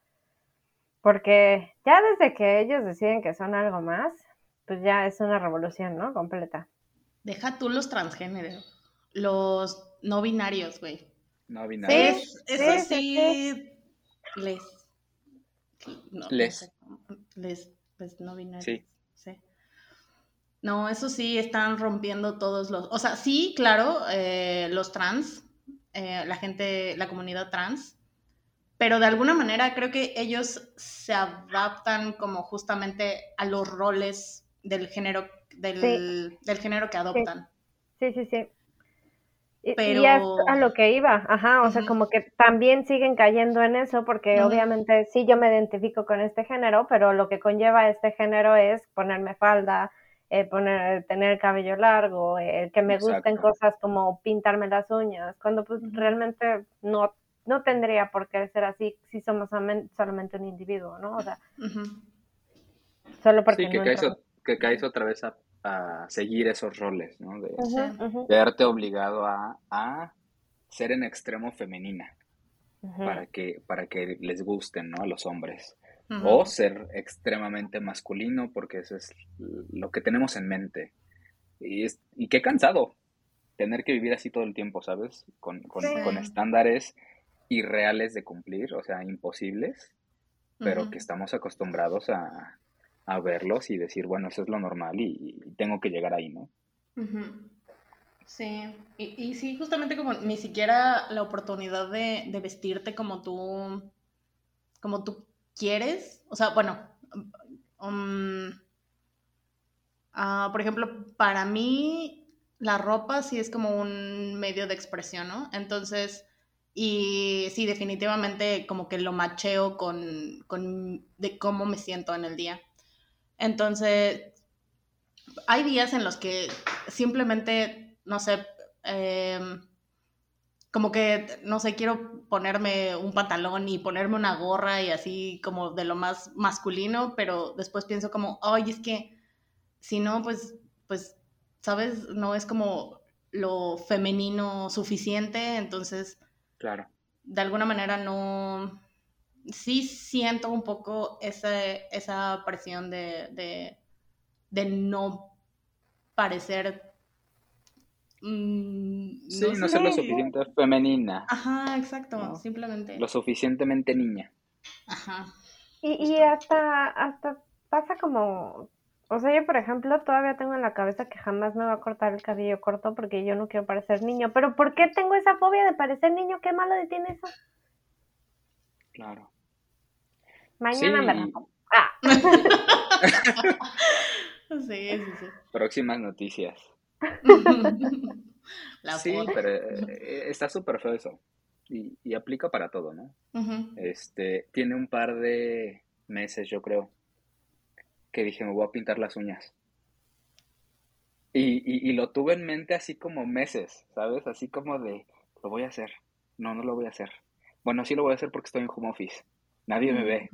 porque ya desde que ellos deciden que son algo más, pues ya es una revolución, ¿no? Completa. Deja tú los transgénero, los no binarios, güey. No binarios. eso sí, les. No, les. les. Les no binarios. Sí. No, eso sí, están rompiendo todos los... O sea, sí, claro, eh, los trans, eh, la gente, la comunidad trans, pero de alguna manera creo que ellos se adaptan como justamente a los roles del género, del, del género que adoptan. Sí, sí, sí. Pero... Y es a lo que iba, ajá, o sea, como que también siguen cayendo en eso, porque obviamente sí yo me identifico con este género, pero lo que conlleva este género es ponerme falda, eh, poner, tener cabello largo, eh, que me gusten cosas como pintarme las uñas, cuando pues realmente no, no tendría por qué ser así si somos solamente un individuo, ¿no? O sea, solo porque... Sí, que, caes, que caes otra vez a a seguir esos roles, ¿no? De, verte obligado a, a, ser en extremo femenina para que, para que les gusten, ¿no? A los hombres. O ser extremadamente masculino porque eso es lo que tenemos en mente. Y, es, y qué cansado tener que vivir así todo el tiempo, ¿sabes? Con, con, con estándares irreales de cumplir, o sea, imposibles, pero que estamos acostumbrados a, a verlos y decir, bueno, eso es lo normal y, tengo que llegar ahí, ¿no? Sí, y, sí, justamente como ni siquiera la oportunidad de, vestirte como tú, como tú quieres, o sea, bueno, um, ah, por ejemplo, para mí la ropa sí es como un medio de expresión, ¿no? Entonces, y sí, definitivamente como que lo macheo con, con de cómo me siento en el día. Entonces, hay días en los que simplemente, no sé, em, como que, no sé, quiero ponerme un pantalón y ponerme una gorra y así como de lo más masculino, pero después pienso como, ay, es que si no, pues, pues, ¿sabes? No es como lo femenino suficiente, entonces... Claro. De alguna manera no, sí siento un poco esa presión de, no parecer... Mm, sí, no, ser lo suficiente femenina. Ajá, exacto, simplemente. Lo suficientemente niña. Ajá. Y, hasta, hasta pasa como, o sea, yo por ejemplo todavía tengo en la cabeza que jamás me va a cortar el cabello corto porque yo no quiero parecer niño. Pero ¿por qué tengo esa fobia de parecer niño? ¿Qué malo tiene eso? Claro. Mañana me Ah. sí, sí, sí. Próximas noticias. sí, pero eh, está súper feo eso. Y, aplica para todo, ¿no? Este, tiene un par de meses, yo creo, que dije, me voy a pintar las uñas. Y, y, lo tuve en mente así como meses, ¿sabes? Así como de, lo voy a hacer. No, no lo voy a hacer. Bueno, sí lo voy a hacer porque estoy en home office. Nadie me ve.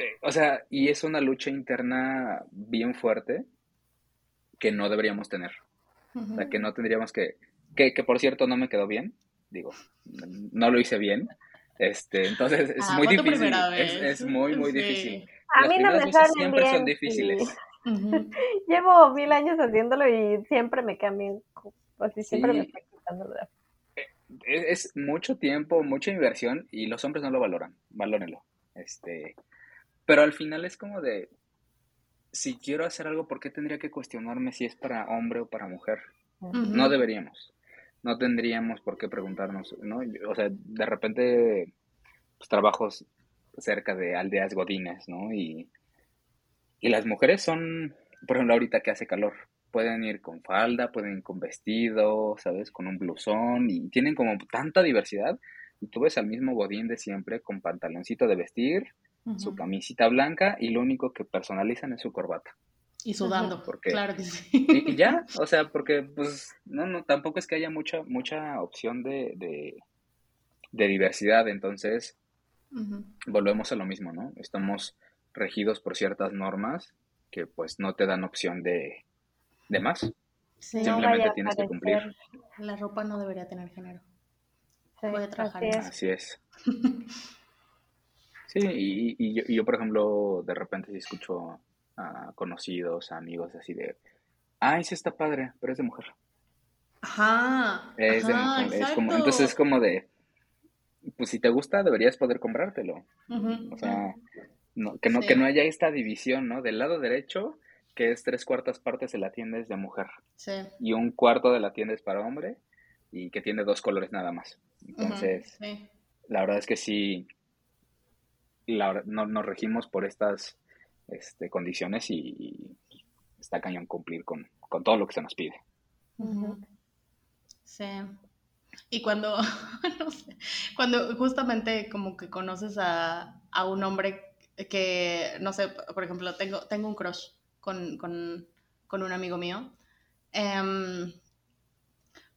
Eh, o sea, y es una lucha interna bien fuerte que no deberíamos tener. O sea, que no tendríamos que, que, que, por cierto no me quedó bien, digo, no lo hice bien. Este, entonces es ah, muy difícil. Es, muy, muy difícil. A mí no me salen siempre son difíciles. Llevo mil años haciéndolo y siempre me quedan bien Pues sí, siempre me estoy quitando dudas. Es, es mucho tiempo, mucha inversión y los hombres no lo valoran, valórenlo. Este, pero al final es como de, si quiero hacer algo, ¿por qué tendría que cuestionarme si es para hombre o para mujer? No deberíamos. No tendríamos por qué preguntarnos, ¿no? O sea, de repente, pues trabajos cerca de aldeas godines, ¿no? Y, y las mujeres son, por ejemplo, ahorita que hace calor, pueden ir con falda, pueden ir con vestido, ¿sabes? Con un blusón y tienen como tanta diversidad. Y tú ves al mismo godín de siempre con pantaloncito de vestir, su camisita blanca y lo único que personalizan es su corbata. Y sudando, Porque- claro que sí. Y, y ya, o sea, porque pues no, no, tampoco es que haya mucha, mucha opción de, de, de diversidad, entonces volvemos a lo mismo, ¿no? Estamos regidos por ciertas normas que pues no te dan opción de, de más. Sí, No Simplemente a tienes que cumplir. la ropa no debería tener género. Sí, a trabajar así en es. Así es. Sí, y, y yo, y yo, por ejemplo, de repente sí escucho a conocidos, a amigos así de, ay, sí está padre, pero es de mujer. Ajá. Es de mujer, es como, entonces es como de, pues si te gusta deberías poder comprártelo. O sea, no, que no, que no haya esta división, ¿no? Del lado derecho, que es tres cuartas partes de la tienda es de mujer Sí. y un cuarto de la tienda es para hombre y que tiene dos colores nada más. Entonces, sí. la verdad es que sí, la no, nos regimos por estas este, condiciones y, y está cañón cumplir con, con todo lo que se nos pide. Sí. Y cuando, no sé, cuando justamente como que conoces a, a un hombre que, no sé, por ejemplo, tengo, tengo un crush con, con, con un amigo mío, em,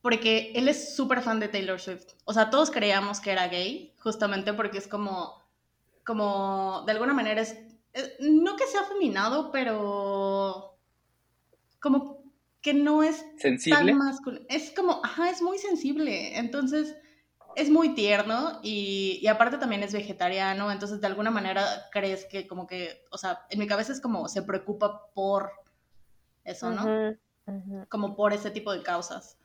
porque él es súper fan de Taylor Swift. O sea, todos creíamos que era gay, justamente porque es como, como, de alguna manera es, es- no que sea afeminado, pero como que no es Sensible, tan masculino. Es como, ajá, es muy sensible. Entonces, es muy tierno y, y aparte también es vegetariano. Entonces, de alguna manera crees que como que, o sea, en mi cabeza es como se preocupa por eso, ¿no? Como por ese tipo de causas.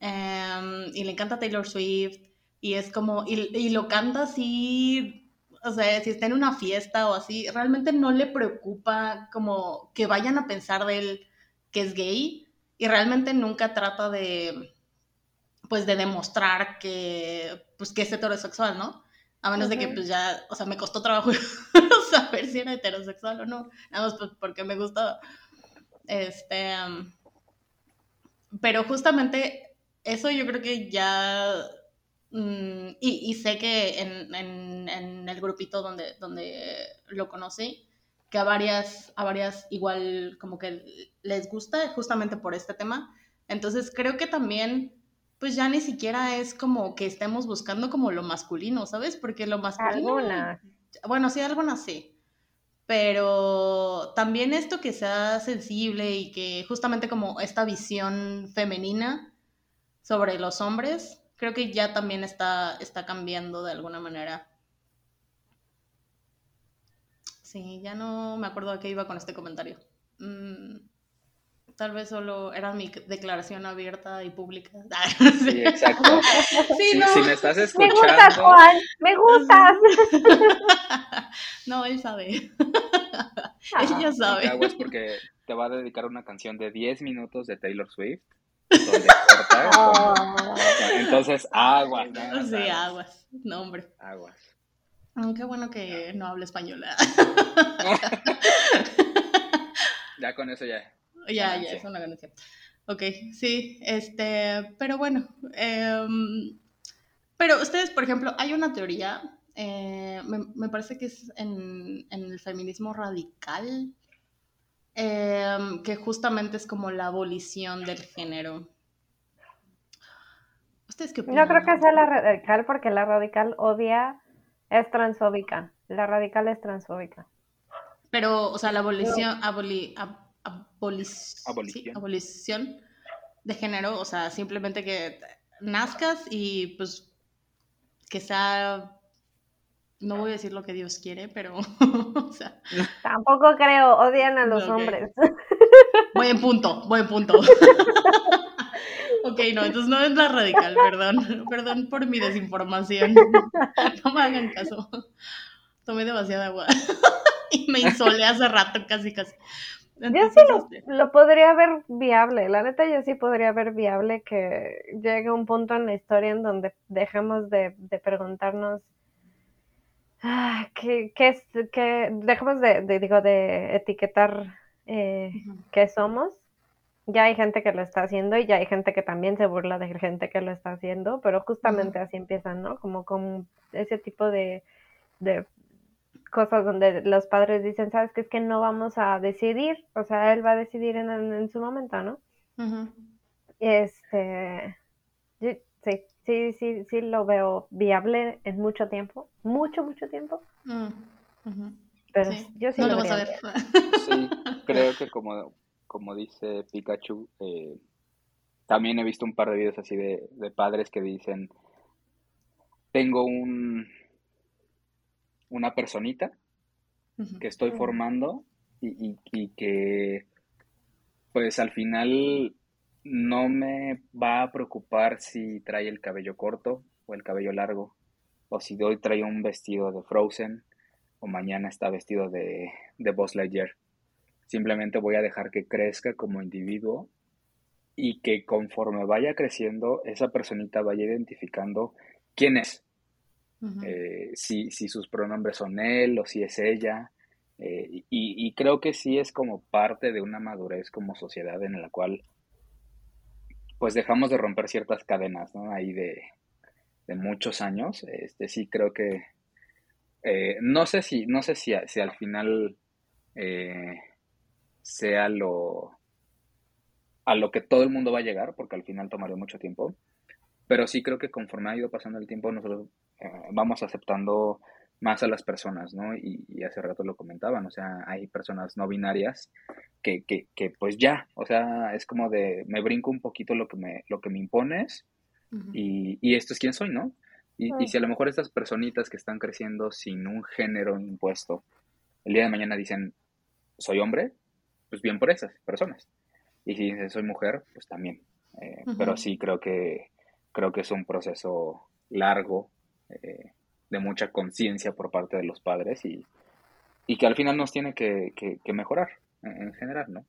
Em, y le encanta Taylor Swift y es como, y, y lo canta así, o sea, si está en una fiesta o así, realmente no le preocupa como que vayan a pensar de él que es gay y realmente nunca trata de, pues, de demostrar que, pues, que es heterosexual, ¿no? A menos de que, pues, ya, o sea, me costó trabajo saber si era heterosexual o no, nada más pues, porque me gustaba. Este, um, pero justamente eso yo creo que ya, mm, y, y sé que en, en- en el grupito donde, donde lo conocí, que a varias, a varias igual como que les gusta justamente por este tema. Entonces creo que también, pues ya ni siquiera es como que estemos buscando como lo masculino, ¿sabes? Porque lo masculino... Algunas. Bueno, sí, algunas sí. Pero también esto que sea sensible y que justamente como esta visión femenina sobre los hombres, creo que ya también está, está cambiando de alguna manera. Sí, ya no me acuerdo a qué iba con este comentario. Mm, tal vez solo era mi declaración abierta y pública. sí, exacto. Sí, no. si me estás Me escuchando, gustas, Juan, me gustas. No, él sabe. Ah, Ella sabe. aguas porque te va a dedicar una canción de 10 minutos de Taylor Swift. Donde corta, Oh. Entonces, aguas. ¿no? Sí, aguas. No, hombre. Aguas. Mm, Qué bueno que no habla español. Ya con eso ya. ya, ya, es una ganancia. Ok, sí, este, pero bueno. em, pero ustedes, por ejemplo, hay una teoría, eh, me, me parece que es en, en el feminismo radical, em, que justamente es como la abolición del género. ¿Ustedes qué opinan? No creo que sea la radical porque la radical odia, es transfóbica. La radical es transfóbica. Pero, o sea, la abolición, aboli, ab- abolic- Abolición. sí, abolición de género, o sea, simplemente que nazcas y pues que sea, no voy a decir lo que Dios quiere, pero, o sea, Tampoco creo, odian a los Ok. hombres. buen punto, buen punto. Ok, no, entonces no es la radical, perdón. Perdón por mi desinformación. No me hagan caso. Tomé demasiada agua. Y me insolé hace rato, casi, casi. Yo Entonces, sí lo, este, lo podría ver viable, la neta yo sí podría ver viable que llegue un punto en la historia en donde dejemos de, de preguntarnos ah, qué, qué es, qué, dejemos de, de, digo, de etiquetar eh, qué somos. Ya hay gente que lo está haciendo y ya hay gente que también se burla de gente que lo está haciendo, pero justamente así empiezan, ¿no? Como con ese tipo de, de cosas donde los padres dicen, sabes que es que no vamos a decidir, o sea, él va a decidir en, en- en su momento, ¿no? ujú. Este, yo- sí, sí, sí, sí lo veo viable en mucho tiempo, mucho, mucho tiempo, Mm, pero Sí, yo sí no lo lo vas a ver. Sí, creo que como, como dice Pikachu, eh, también he visto un par de videos así de, de padres que dicen, tengo un, una personita que estoy formando y, y- y que pues al final no me va a preocupar si trae el cabello corto o el cabello largo, o si hoy trae un vestido de Frozen o mañana está vestido de, de Buzz Lightyear. Simplemente voy a dejar que crezca como individuo y que conforme vaya creciendo, esa personita vaya identificando quién es Eh, si, si sus pronombres son él o si es ella. eh, y, y creo que sí es como parte de una madurez como sociedad en la cual pues dejamos de romper ciertas cadenas, ¿no? Ahí de, de muchos años. Este, sí creo que eh, no sé si, no sé si, si al final sea lo a lo que todo el mundo va a llegar, porque al final tomaría mucho tiempo. Pero sí creo que conforme ha ido pasando el tiempo, nosotros eh, vamos aceptando más a las personas, ¿no? Y, y hace rato lo comentaban, o sea, hay personas no binarias que, que, que pues ya, o sea, es como de, me brinco un poquito lo que me, lo que me impones Ujú. y, y esto es quién soy, ¿no? Y, y si a lo mejor estas personitas que están creciendo sin un género impuesto, el día de mañana dicen, soy hombre, pues bien por esas personas. Y si dicen, soy mujer, pues también. Eh, Pero sí creo que, creo que es un proceso largo, eh, de mucha conciencia por parte de los padres y, y que al final nos tiene que, que- que mejorar en, en general, ¿no?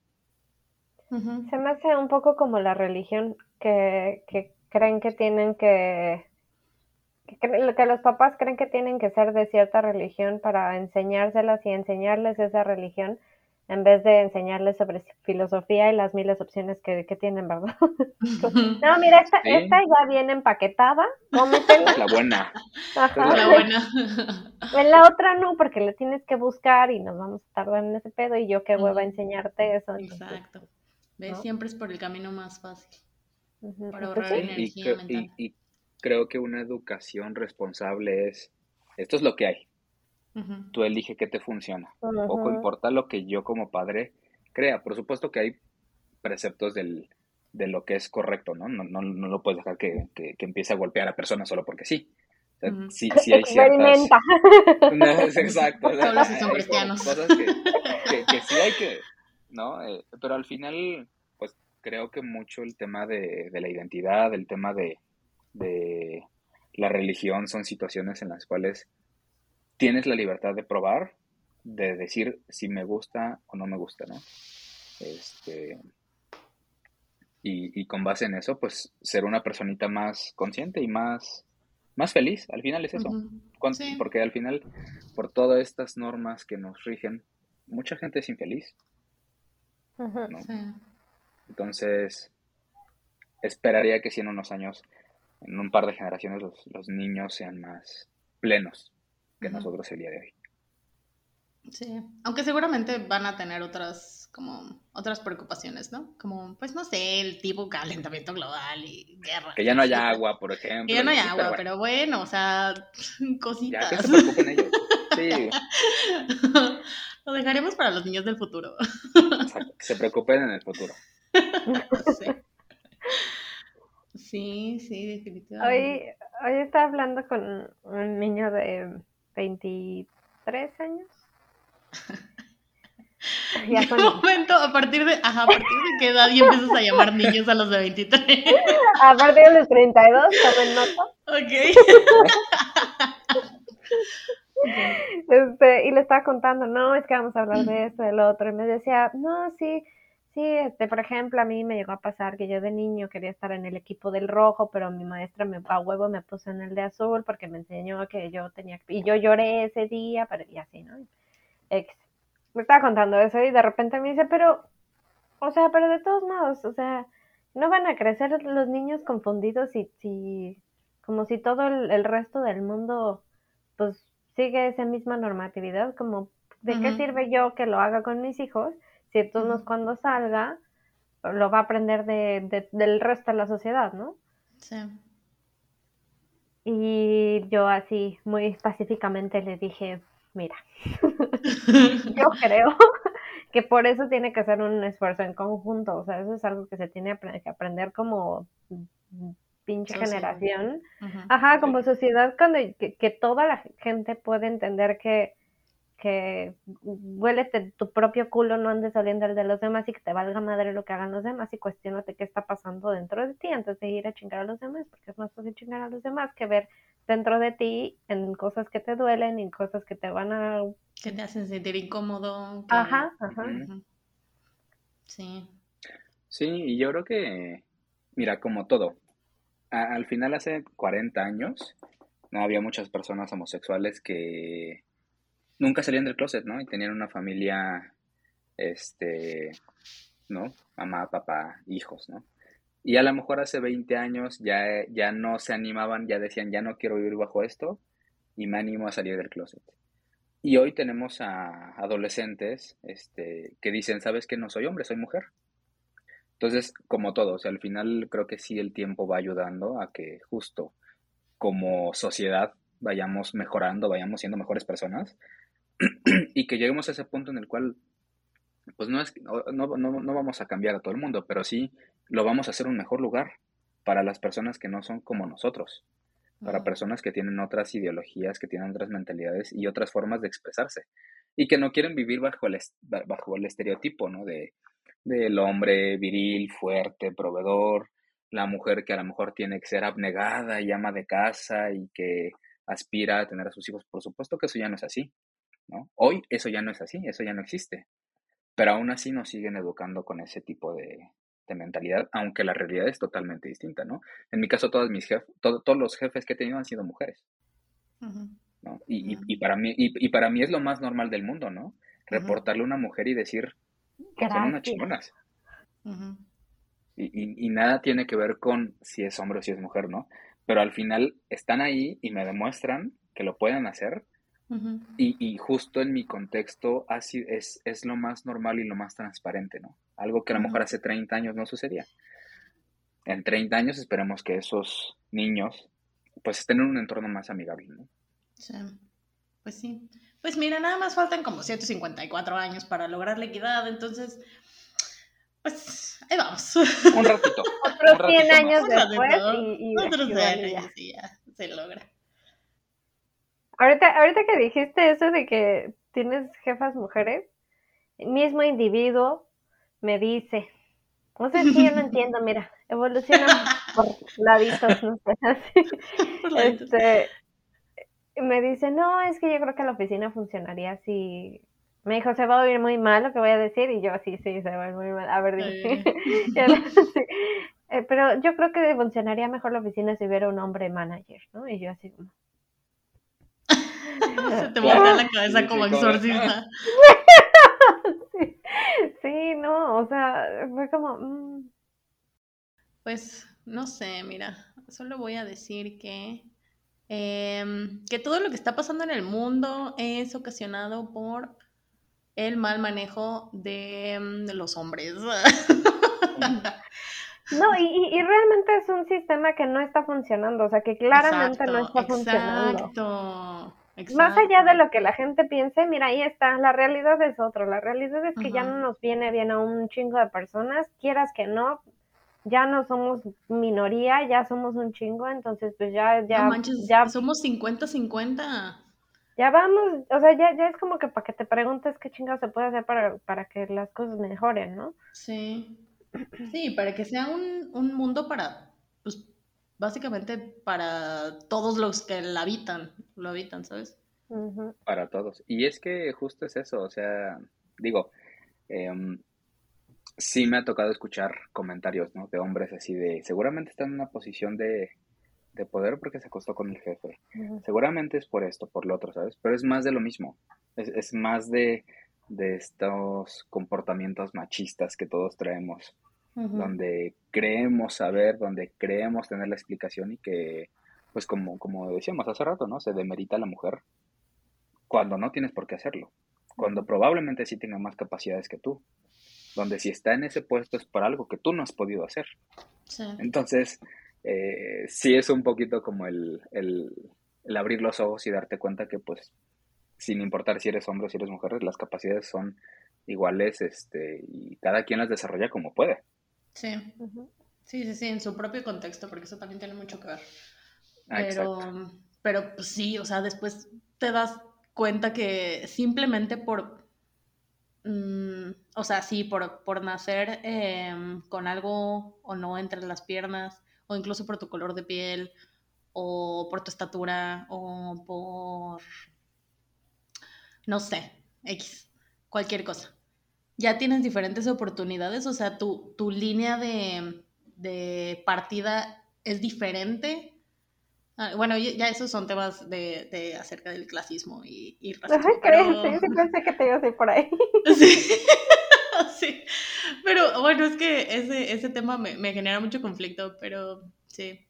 Se me hace un poco como la religión que, que creen que tienen que, que los papás creen que tienen que ser de cierta religión para enseñárselas y enseñarles esa religión en vez de enseñarles sobre filosofía y las miles opciones que, que tienen, ¿verdad? No, mira, esta, Sí. esta ya viene empaquetada, cómetela. Es la buena. Ajá. La buena. En la otra no, porque le tienes que buscar y nos vamos a tardar en ese pedo y yo qué hueva Ujú. enseñarte eso. entonces, Exacto. ¿Ves? ¿no? Siempre es por el camino más fácil. ujú, Para entonces, ahorrar sí. Energía mental. y- y creo que una educación responsable es, esto es lo que hay, Tú elige qué te funciona. Poco importa lo que yo como padre crea. Por supuesto que hay preceptos del, de lo que es correcto, ¿no? No, no, no lo puedes dejar que, que- que empiece a golpear a personas solo porque sí. O sea, Ujú. sí, sí hay ciertas... Experimenta. No, es exacto. o sea, Solo si son cristianos. Cosas que, que- que sí hay que, ¿no? Eh, pero al final, pues creo que mucho el tema de, de la identidad, el tema de, de la religión son situaciones en las cuales tienes la libertad de probar, de decir si me gusta o no me gusta, ¿no? Este, y, y con base en eso, pues ser una personita más consciente y más, más feliz. Al final es eso. Sí. Porque al final, por todas estas normas que nos rigen, mucha gente es infeliz, Ujú. ¿no? Sí. Entonces, esperaría que si en unos años, en un par de generaciones, los, los niños sean más plenos que nosotros el día de hoy. Sí, aunque seguramente van a tener otras como otras preocupaciones, ¿no? Como, pues no sé, el tipo calentamiento global y guerra. Que ya no haya agua, por ejemplo. Que ya no hay agua, bueno, pero bueno, o sea, Ya cositas. que se preocupen ellos. Sí, Lo dejaremos para los niños del futuro. exacto, que se preocupen en el futuro. Sí, sí, sí, definitivamente. Hoy, hoy estaba hablando con un niño de 23 años. Ya ¿Qué momento, a partir de, ajá, a partir de qué edad ya empiezas a llamar niños a los de 23? A partir de los 32, tomen nota. Ok. Este, y le estaba contando, no, es que vamos a hablar de esto, del otro. Y me decía, no, sí, sí, este, por ejemplo, a mí me llegó a pasar que yo de niño quería estar en el equipo del rojo, pero mi maestra me, a huevo me puso en el de azul porque me enseñó que yo tenía que, y yo lloré ese día, pero, y así, ¿no? X. Me estaba contando eso y de repente me dice, pero, o sea, pero de todos modos, o sea, no van a crecer los niños confundidos si, si, como si todo el, el resto del mundo, pues, sigue esa misma normatividad, como, ¿de qué sirve yo que lo haga con mis hijos si Ujú. cuando salga lo va a aprender de, de- del resto de la sociedad, ¿no? Sí. Y yo así, muy pacíficamente le dije, mira, yo creo que por eso tiene que ser un esfuerzo en conjunto, o sea, eso es algo que se tiene que aprender como pinche Sociedad. generación. Ajá, como sociedad, cuando que, que toda la gente puede entender que, que huélete tu propio culo, no andes oliendo el de los demás y que te valga madre lo que hagan los demás y cuestionate qué está pasando dentro de ti antes de ir a chingar a los demás, porque es más fácil chingar a los demás que ver dentro de ti en cosas que te duelen y cosas que te van a... Que te hacen sentir incómodo. que- Ajá, ajá. Sí. Sí, y yo creo que, mira, como todo, a- al final hace 40 años no había muchas personas homosexuales que nunca salían del closet, ¿no? Y tenían una familia, este, ¿no? Mamá, papá, hijos, ¿no? Y a lo mejor hace 20 años ya, ya no se animaban, ya decían, ya no quiero vivir bajo esto y me animo a salir del closet. Y hoy tenemos a adolescentes, este, que dicen, ¿sabes qué? No soy hombre, soy mujer. Entonces, como todo, o sea, al final creo que sí el tiempo va ayudando a que justo como sociedad vayamos mejorando, vayamos siendo mejores personas y que lleguemos a ese punto en el cual, pues no es, no, no, no- vamos a cambiar a todo el mundo, pero sí lo vamos a hacer un mejor lugar para las personas que no son como nosotros, para personas que tienen otras ideologías, que tienen otras mentalidades y otras formas de expresarse y que no quieren vivir bajo el, bajo el estereotipo, ¿no? De, del hombre viril, fuerte, proveedor, la mujer que a lo mejor tiene que ser abnegada y ama de casa y que aspira a tener a sus hijos. Por supuesto que eso ya no es así, ¿no? Hoy eso ya no es así, eso ya no existe. Pero aún así nos siguen educando con ese tipo de, de mentalidad, aunque la realidad es totalmente distinta, ¿no? En mi caso, todos mis jefes, todos los jefes que he tenido han sido mujeres. ¿no? Y, y- y para mí, y, y para mí es lo más normal del mundo, ¿no? Reportarle a una mujer y decir, son unas chingonas. Y- y nada tiene que ver con si es hombre o si es mujer, ¿no? Pero al final están ahí y me demuestran que lo pueden hacer Y, y justo en mi contexto así es, es lo más normal y lo más transparente, ¿no? Algo que a lo mejor hace 30 años no sucedía. En 30 años esperemos que esos niños pues estén en un entorno más amigable, ¿no? Sí. Pues sí. Pues mira, nada más faltan como 154 años para lograr la equidad, entonces, pues ahí vamos. Un ratito. Otros Un 100 ratito años más. después y, y Otros igual y años, ya. sí, ya se logra. Ahorita, ahorita que dijiste eso de que tienes jefas mujeres, el mismo individuo me dice, no sé si yo no entiendo, mira, evoluciona por laditos, no sé, así. Este, me dice, no, es que yo creo que la oficina funcionaría si... Me dijo, se va a oír muy mal lo que voy a decir, y yo, sí, sí, se va a oír muy mal. A ver, dime. Sí. Eh, pero yo creo que funcionaría mejor la oficina si hubiera un hombre manager, ¿no? Y yo así como... Se te voltea la cabeza Sí, como exorcista. Sí, sí, no, o sea, fue como... mm, Pues no sé, mira, solo voy a decir que, em, que todo lo que está pasando en el mundo es ocasionado por el mal manejo de, em, de los hombres. No, y, y- realmente es un sistema que no está funcionando, o sea, que claramente no está funcionando. Exacto, Más allá de lo que la gente piense, mira, ahí está, la realidad es otra, la realidad es que ya no nos viene bien a un chingo de personas, quieras que no, ya no somos minoría, ya somos un chingo, entonces pues ya, ya, no manches, ya, somos 50-50. ya vamos, o sea, ya, ya es como que para que te preguntes qué chingados se puede hacer para, para que las cosas mejoren, ¿no? Sí. Sí, para que sea un, un mundo para, pues, básicamente para todos los que la habitan, lo habitan, ¿sabes? Para todos. Y es que justo es eso, o sea, digo, em, sí me ha tocado escuchar comentarios, ¿no? De hombres así de, seguramente está en una posición de, de poder porque se acostó con el jefe. Seguramente es por esto, por lo otro, ¿sabes? Pero es más de lo mismo. Es, es más de, de estos comportamientos machistas que todos traemos, Donde creemos saber, donde creemos tener la explicación y que, pues como, como decíamos hace rato, ¿no? Se demerita a la mujer cuando no tienes por qué hacerlo, cuando probablemente sí tenga más capacidades que tú, donde si está en ese puesto es por algo que tú no has podido hacer. Sí. Entonces, eh, sí es un poquito como el, el, el abrir los ojos y darte cuenta que pues sin importar si eres hombre o si eres mujer, las capacidades son iguales este, y cada quien las desarrolla como puede. Sí. Sí, sí, sí, en su propio contexto, porque eso también tiene mucho que ver. Ah, Pero, exacto. pero pues sí, o sea, después te das cuenta que simplemente por, mm, o sea, sí, por, por nacer em, con algo o no entre las piernas, o incluso por tu color de piel, o por tu estatura, o por, no sé, X, cualquier cosa. Ya tienes diferentes oportunidades, o sea, tu, tu línea de, de partida es diferente. Ah, bueno, ya esos son temas de, de acerca del clasismo y, y racismo, creo, pero- sí, sí pensé que te ibas a ir por ahí. Sí. Sí. Pero bueno, es que ese, ese tema me, me genera mucho conflicto, pero sí.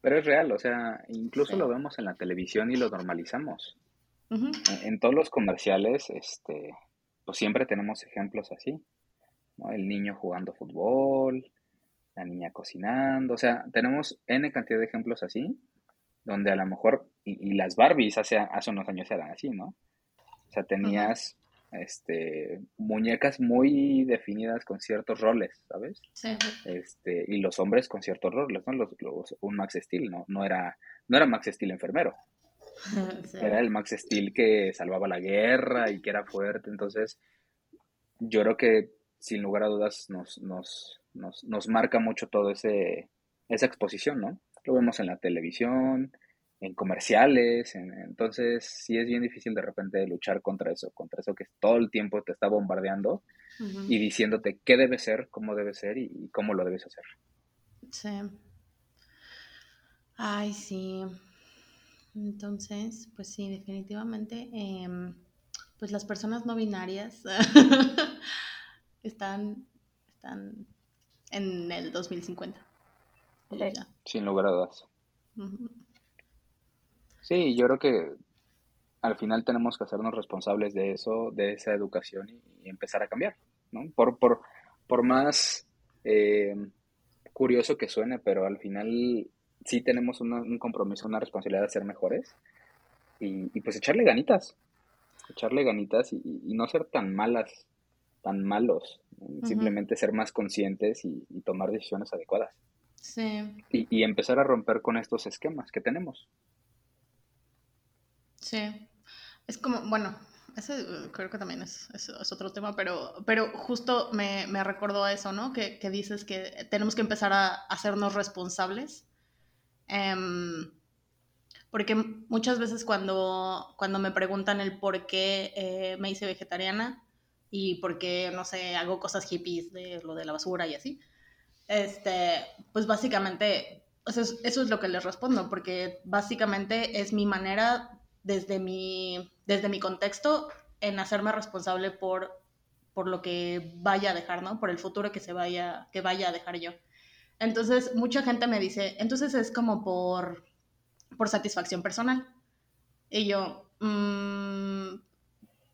Pero es real, o sea, incluso Sí. lo vemos en la televisión y lo normalizamos. En, en todos los comerciales, este, pues siempre tenemos ejemplos así, ¿no? El niño jugando fútbol, la niña cocinando, o sea, tenemos N cantidad de ejemplos así, donde a lo mejor, y, y las Barbies hace, hace unos años eran así, ¿no? O sea, tenías este, muñecas muy definidas con ciertos roles, ¿sabes? Sí. Este, y los hombres con ciertos roles, ¿no? Los, los- un Max Steel, ¿no? No era, no era Max Steel enfermero, Sí. era el Max Steel que salvaba la guerra y que era fuerte. Entonces, yo creo que sin lugar a dudas nos, nos, nos, nos marca mucho todo ese, esa exposición, ¿no? Lo vemos en la televisión, en comerciales, en- entonces sí es bien difícil de repente luchar contra eso, contra eso que todo el tiempo te está bombardeando y diciéndote qué debe ser, cómo debe ser y, y cómo lo debes hacer. Sí. Ay, sí. Entonces, pues sí, definitivamente, em, pues las personas no binarias están, están en el 2050. Y Sí. ya. Sin lugar a dudas. Sí, yo creo que al final tenemos que hacernos responsables de eso, de esa educación y, y empezar a cambiar, ¿no? Por, por, por más eh, curioso que suene, pero al final sí tenemos una- un compromiso, una responsabilidad de ser mejores y, y pues echarle ganitas, echarle ganitas y, y no ser tan malas, tan malos, simplemente ser más conscientes y, y tomar decisiones adecuadas Sí, y, y empezar a romper con estos esquemas que tenemos. sí. Es como, bueno, ese eh, creo que también es, es- es otro tema, pero, pero justo me, me recordó a eso, ¿no? Que, que dices que tenemos que empezar a hacernos responsables. Em, porque muchas veces cuando, cuando me preguntan el por qué eh, me hice vegetariana y por qué, no sé, hago cosas hippies de lo de la basura y así, este, pues básicamente eso es, eso es lo que les respondo, porque básicamente es mi manera desde mi, desde mi contexto en hacerme responsable por, por lo que vaya a dejar, ¿no? Por el futuro que se vaya, que vaya a dejar yo. Entonces, mucha gente me dice, entonces es como por, por satisfacción personal. Y yo, "Mm,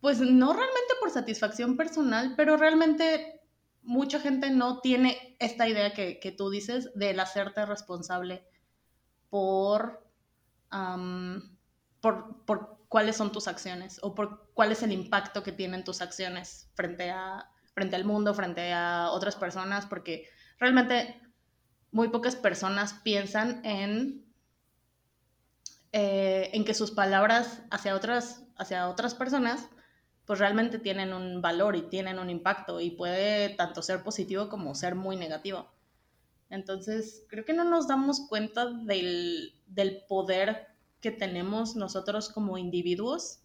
pues no realmente por satisfacción personal, pero realmente mucha gente no tiene esta idea que, que tú dices del hacerte responsable por, por, por cuáles son tus acciones o por cuál es el impacto que tienen tus acciones frente, a, frente al mundo, frente a otras personas, porque realmente muy pocas personas piensan en eh, en que sus palabras hacia otras, hacia otras personas pues realmente tienen un valor y tienen un impacto y puede tanto ser positivo como ser muy negativo. Entonces, creo que no nos damos cuenta del, del poder que tenemos nosotros como individuos,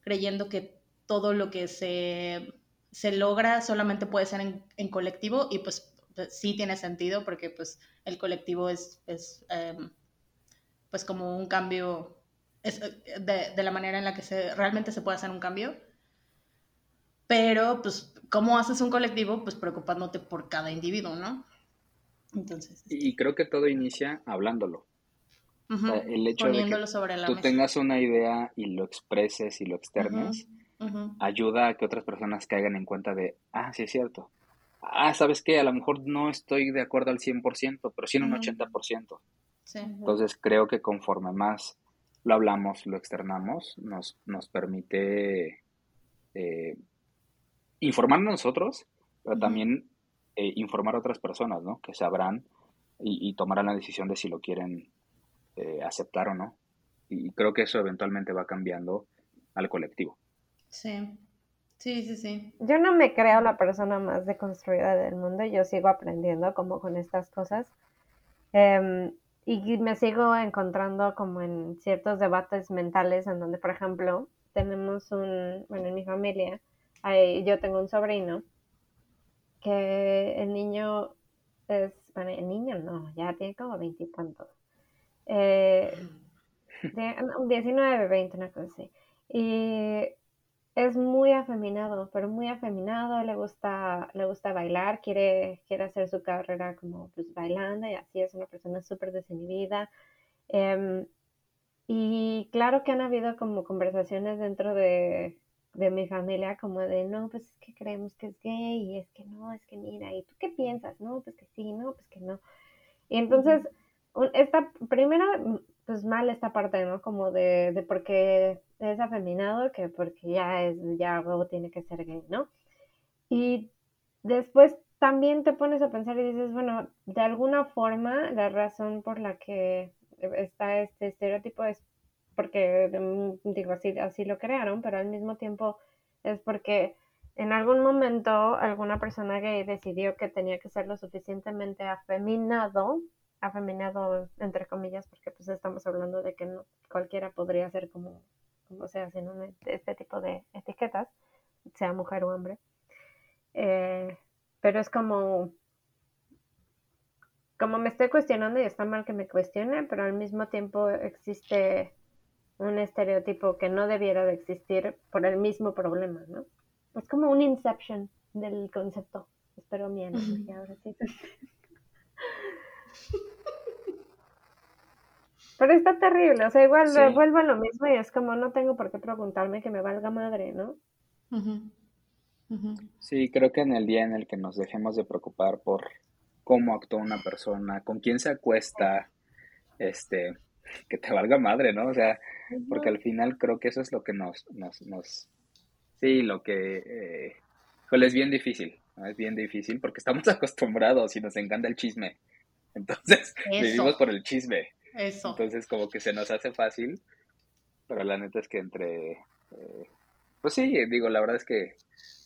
creyendo que todo lo que se, se logra solamente puede ser en, en colectivo y pues, sí tiene sentido porque pues el colectivo es, es em, pues como un cambio, es, de, de, la manera en la que se, realmente se puede hacer un cambio pero, pues, ¿cómo haces un colectivo? Pues preocupándote por cada individuo, ¿no? Entonces. Y creo que todo inicia hablándolo. el hecho de que sobre tú tengas una idea y lo expreses y lo externes, ayuda a que otras personas caigan en cuenta de, ah, sí es cierto. Ah, ¿sabes qué? A lo mejor no estoy de acuerdo al 100%, pero sí en un 80%. Sí. Entonces creo que conforme más lo hablamos, lo externamos, nos, nos permite eh, informarnos nosotros, pero también eh, informar a otras personas, ¿no? Que sabrán y, tomarán la decisión de si lo quieren eh, aceptar o no. Y creo que eso eventualmente va cambiando al colectivo. Sí, sí, sí, sí. Yo no me creo la persona más deconstruida del mundo, yo sigo aprendiendo como con estas cosas. Em, y me sigo encontrando como en ciertos debates mentales en donde, por ejemplo, tenemos un, bueno, en mi familia, yo tengo un sobrino que el niño es, bueno, el niño no, ya tiene como veintitantos. Eh, 19, 20, una cosa así. Y es muy afeminado, pero muy afeminado, le gusta, le gusta bailar, quiere, quiere hacer su carrera como pues bailando y así es una persona súper desinhibida. Em, y claro que han habido como conversaciones dentro de, de mi familia como de, no, pues es que creemos que es gay y es que no, es que mira, ¿y tú qué piensas? No, pues que sí, no, pues que no. Y entonces, esta primera, pues mal esta parte, ¿no? Como de, de porque es afeminado, que porque ya es, ya luego tiene que ser gay, ¿no? Y después también te pones a pensar y dices, bueno, de alguna forma la razón por la que está este estereotipo es porque mm, digo así, así lo crearon, pero al mismo tiempo es porque en algún momento alguna persona gay decidió que tenía que ser lo suficientemente afeminado, afeminado entre comillas, porque estamos hablando de que no cualquiera podría ser como, como sea, sin este tipo de etiquetas, sea mujer o hombre. Eh, pero es como, como me estoy cuestionando y está mal que me cuestione, pero al mismo tiempo existe un estereotipo que no debiera de existir por el mismo problema, ¿no? Es como un inception del concepto. Espero mi analogía ahora sí. Pero está terrible, o sea, igual vuelvo a lo mismo y es como no tengo por qué preguntarme que me valga madre, ¿no? Sí, creo que en el día en el que nos dejemos de preocupar por cómo actúa una persona, con quién se acuesta, este, que te valga madre, ¿no? O sea, porque al final creo que eso es lo que nos, nos, nos sí, lo que, eh, es bien difícil, ¿no? Es bien difícil porque estamos acostumbrados y nos encanta el chisme. Entonces, vivimos por el chisme. Eso. Entonces, como que se nos hace fácil, pero la neta es que entre, eh, pues sí, digo, la verdad es que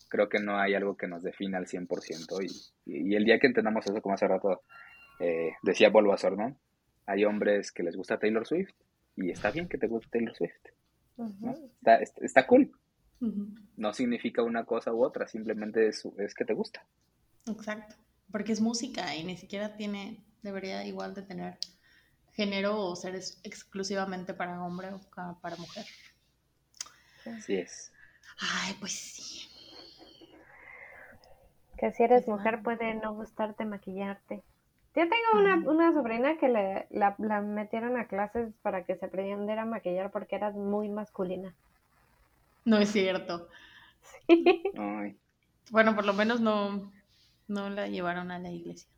creo que no hay algo que nos defina al 100% y, y, el día que entendamos eso, como hace rato eh, decía Bulbasaur, ¿no? Hay hombres que les gusta Taylor Swift y está bien que te guste Taylor Swift. está, cool. No significa una cosa u otra, simplemente es, es que te gusta. Exacto, porque es música y ni siquiera tiene, debería igual de tener género o ser exclusivamente para hombre o para mujer. Así es. Ay, pues sí. Que si eres mujer puede no gustarte maquillarte. Yo tengo una, una sobrina que le, la, metieron a clases para que se aprendiera a maquillar porque era muy masculina. No es cierto. Sí. Bueno, por lo menos no, no la llevaron a la iglesia.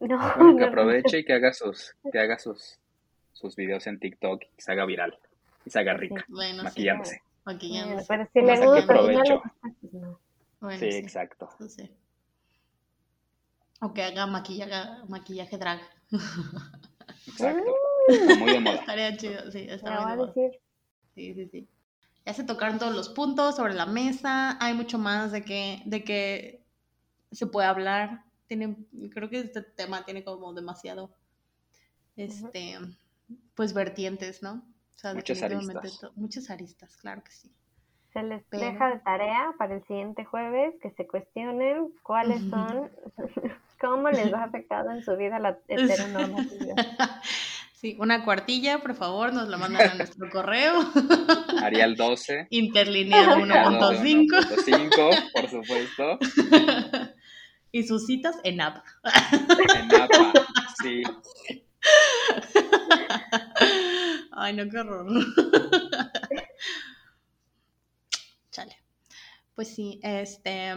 No, que aproveche y que haga sus, que haga sus, sus videos en TikTok y se haga viral y se haga rica, maquillándose. maquillándose. Pero si le gusta, pues sí, exacto. O que haga maquillaje, maquillaje drag. Exacto. Está muy de moda. Estaría chido, sí, está muy de moda. decir. Sí, sí, sí. Ya se tocaron todos los puntos sobre la mesa. Hay mucho más de que, de que se puede hablar. Tiene, creo que este tema tiene como demasiado, este, pues vertientes, ¿no? O sea, Muchas definitivamente aristas. to- muchas aristas, claro que sí. Se les Pero- deja de tarea para el siguiente jueves que se cuestionen cuáles son, cómo les ha afectado en su vida la heteronormatividad. Sí, una cuartilla, por favor, nos la mandan a nuestro correo. Arial 12. Interlineado Arial 1.5 1.5, por supuesto. Y sus citas en app. En APA, sí. Ay, no, qué horror. Chale. Pues sí, este,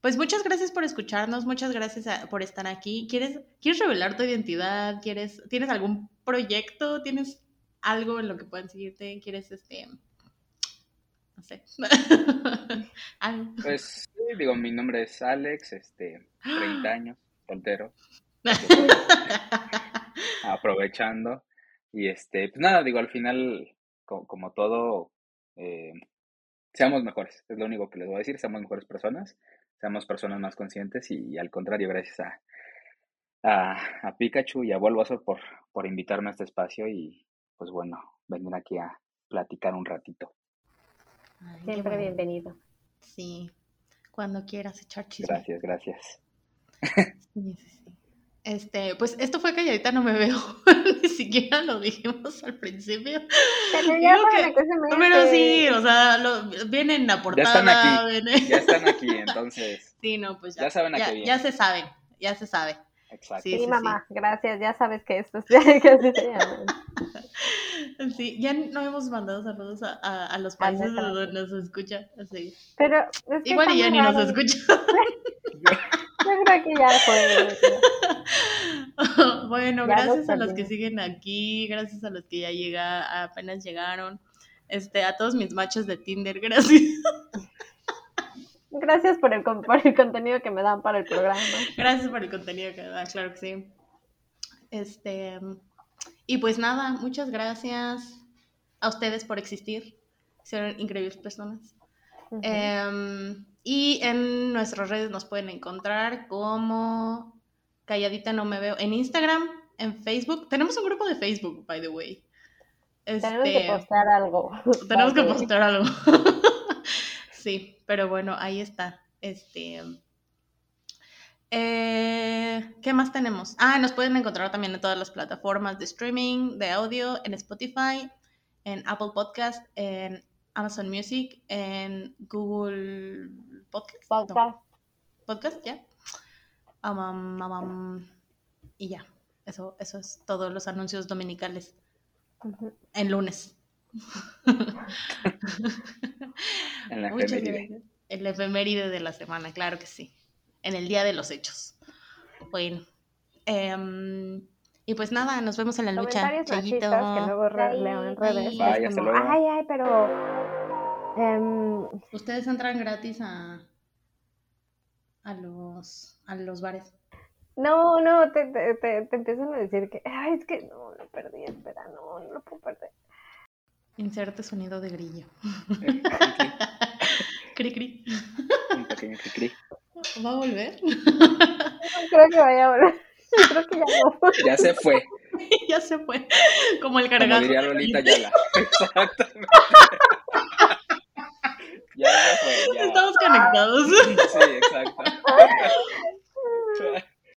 pues muchas gracias por escucharnos, muchas gracias a- por estar aquí. ¿Quieres, ¿Quieres revelar tu identidad? ¿Quieres, ¿Tienes algún proyecto? ¿Tienes algo en lo que puedan seguirte? ¿Quieres, este, no sé, algo? Pues, digo, mi nombre es Alex, este, 30 años, soltero. aprovechando. Y este, pues nada, digo, al final, co- como, todo, eh, seamos mejores, es lo único que les voy a decir, seamos mejores personas, seamos personas más conscientes y, al contrario, gracias a, a, a Pikachu y a Bulbasaur por, por invitarme a este espacio y pues bueno, venir aquí a platicar un ratito. Ay, Siempre bueno. bienvenido. Sí, cuando quieras echar chisme. Gracias, gracias. Sí, sí, sí. Este, pues esto fue calladita, no me veo. Ni siquiera lo dijimos al principio. Pero ya que- que se Pero sí, o sea, lo- vienen en la portada. están aquí, Ya están aquí, entonces, Sí, no, pues ya. Ya saben a ya, qué viene. ya se saben, ya se sabe. Exacto. Sí, Sí, sí, mamá, gracias, ya sabes que esto es que así se llama. Sí, ya no hemos mandado saludos a, a, a los países donde nos escucha. Así. Pero es que Igual ya ni nos escucha. Yo creo que ya fue. bueno, Ya gracias a los que siguen aquí, gracias a los que ya llega, apenas llegaron. Este, a todos mis machos de Tinder, gracias. Gracias por el, con- por el contenido que me dan para el programa. Gracias por el contenido que da, claro que sí. Este, y pues nada, muchas gracias a ustedes por existir. Son increíbles personas. Em, y en nuestras redes nos pueden encontrar como Calladita No Me Veo en Instagram, en Facebook. Tenemos un grupo de Facebook, by the way. Tenemos Este, que postar algo. tenemos que postar algo. sí, pero bueno, ahí está. Este. eh, ¿Qué más tenemos? Ah, nos pueden encontrar también en todas las plataformas de streaming, de audio, en Spotify, en Apple Podcast, en Amazon Music, en Google Podcast. no, Podcast. podcast, ya. Am, y ya. Eso, eso es todos los anuncios dominicales en lunes. En la Muchas efeméride. gracias. En la efeméride de la semana, claro que sí. En el día de los hechos. Bueno. em, y pues nada, nos vemos en la lucha. Chayito. que luego re- leo en redes. Como, ay, ay, pero... em, Ustedes entran gratis a, a los a los bares. no, no, te, te, te, te empiezan a decir que, ay, es que no, lo perdí, espera, no, no lo puedo perder. Inserte sonido de grillo. Eh, Cri cri. Un pequeño cri-cri. ¿Va a volver? No creo que vaya a volver. Creo que ya no. Ya se fue, ya se fue. Como el como cargazo. diría Lolita Yala. Exactamente. Ya se fue, ya. Estamos conectados. Sí, exacto.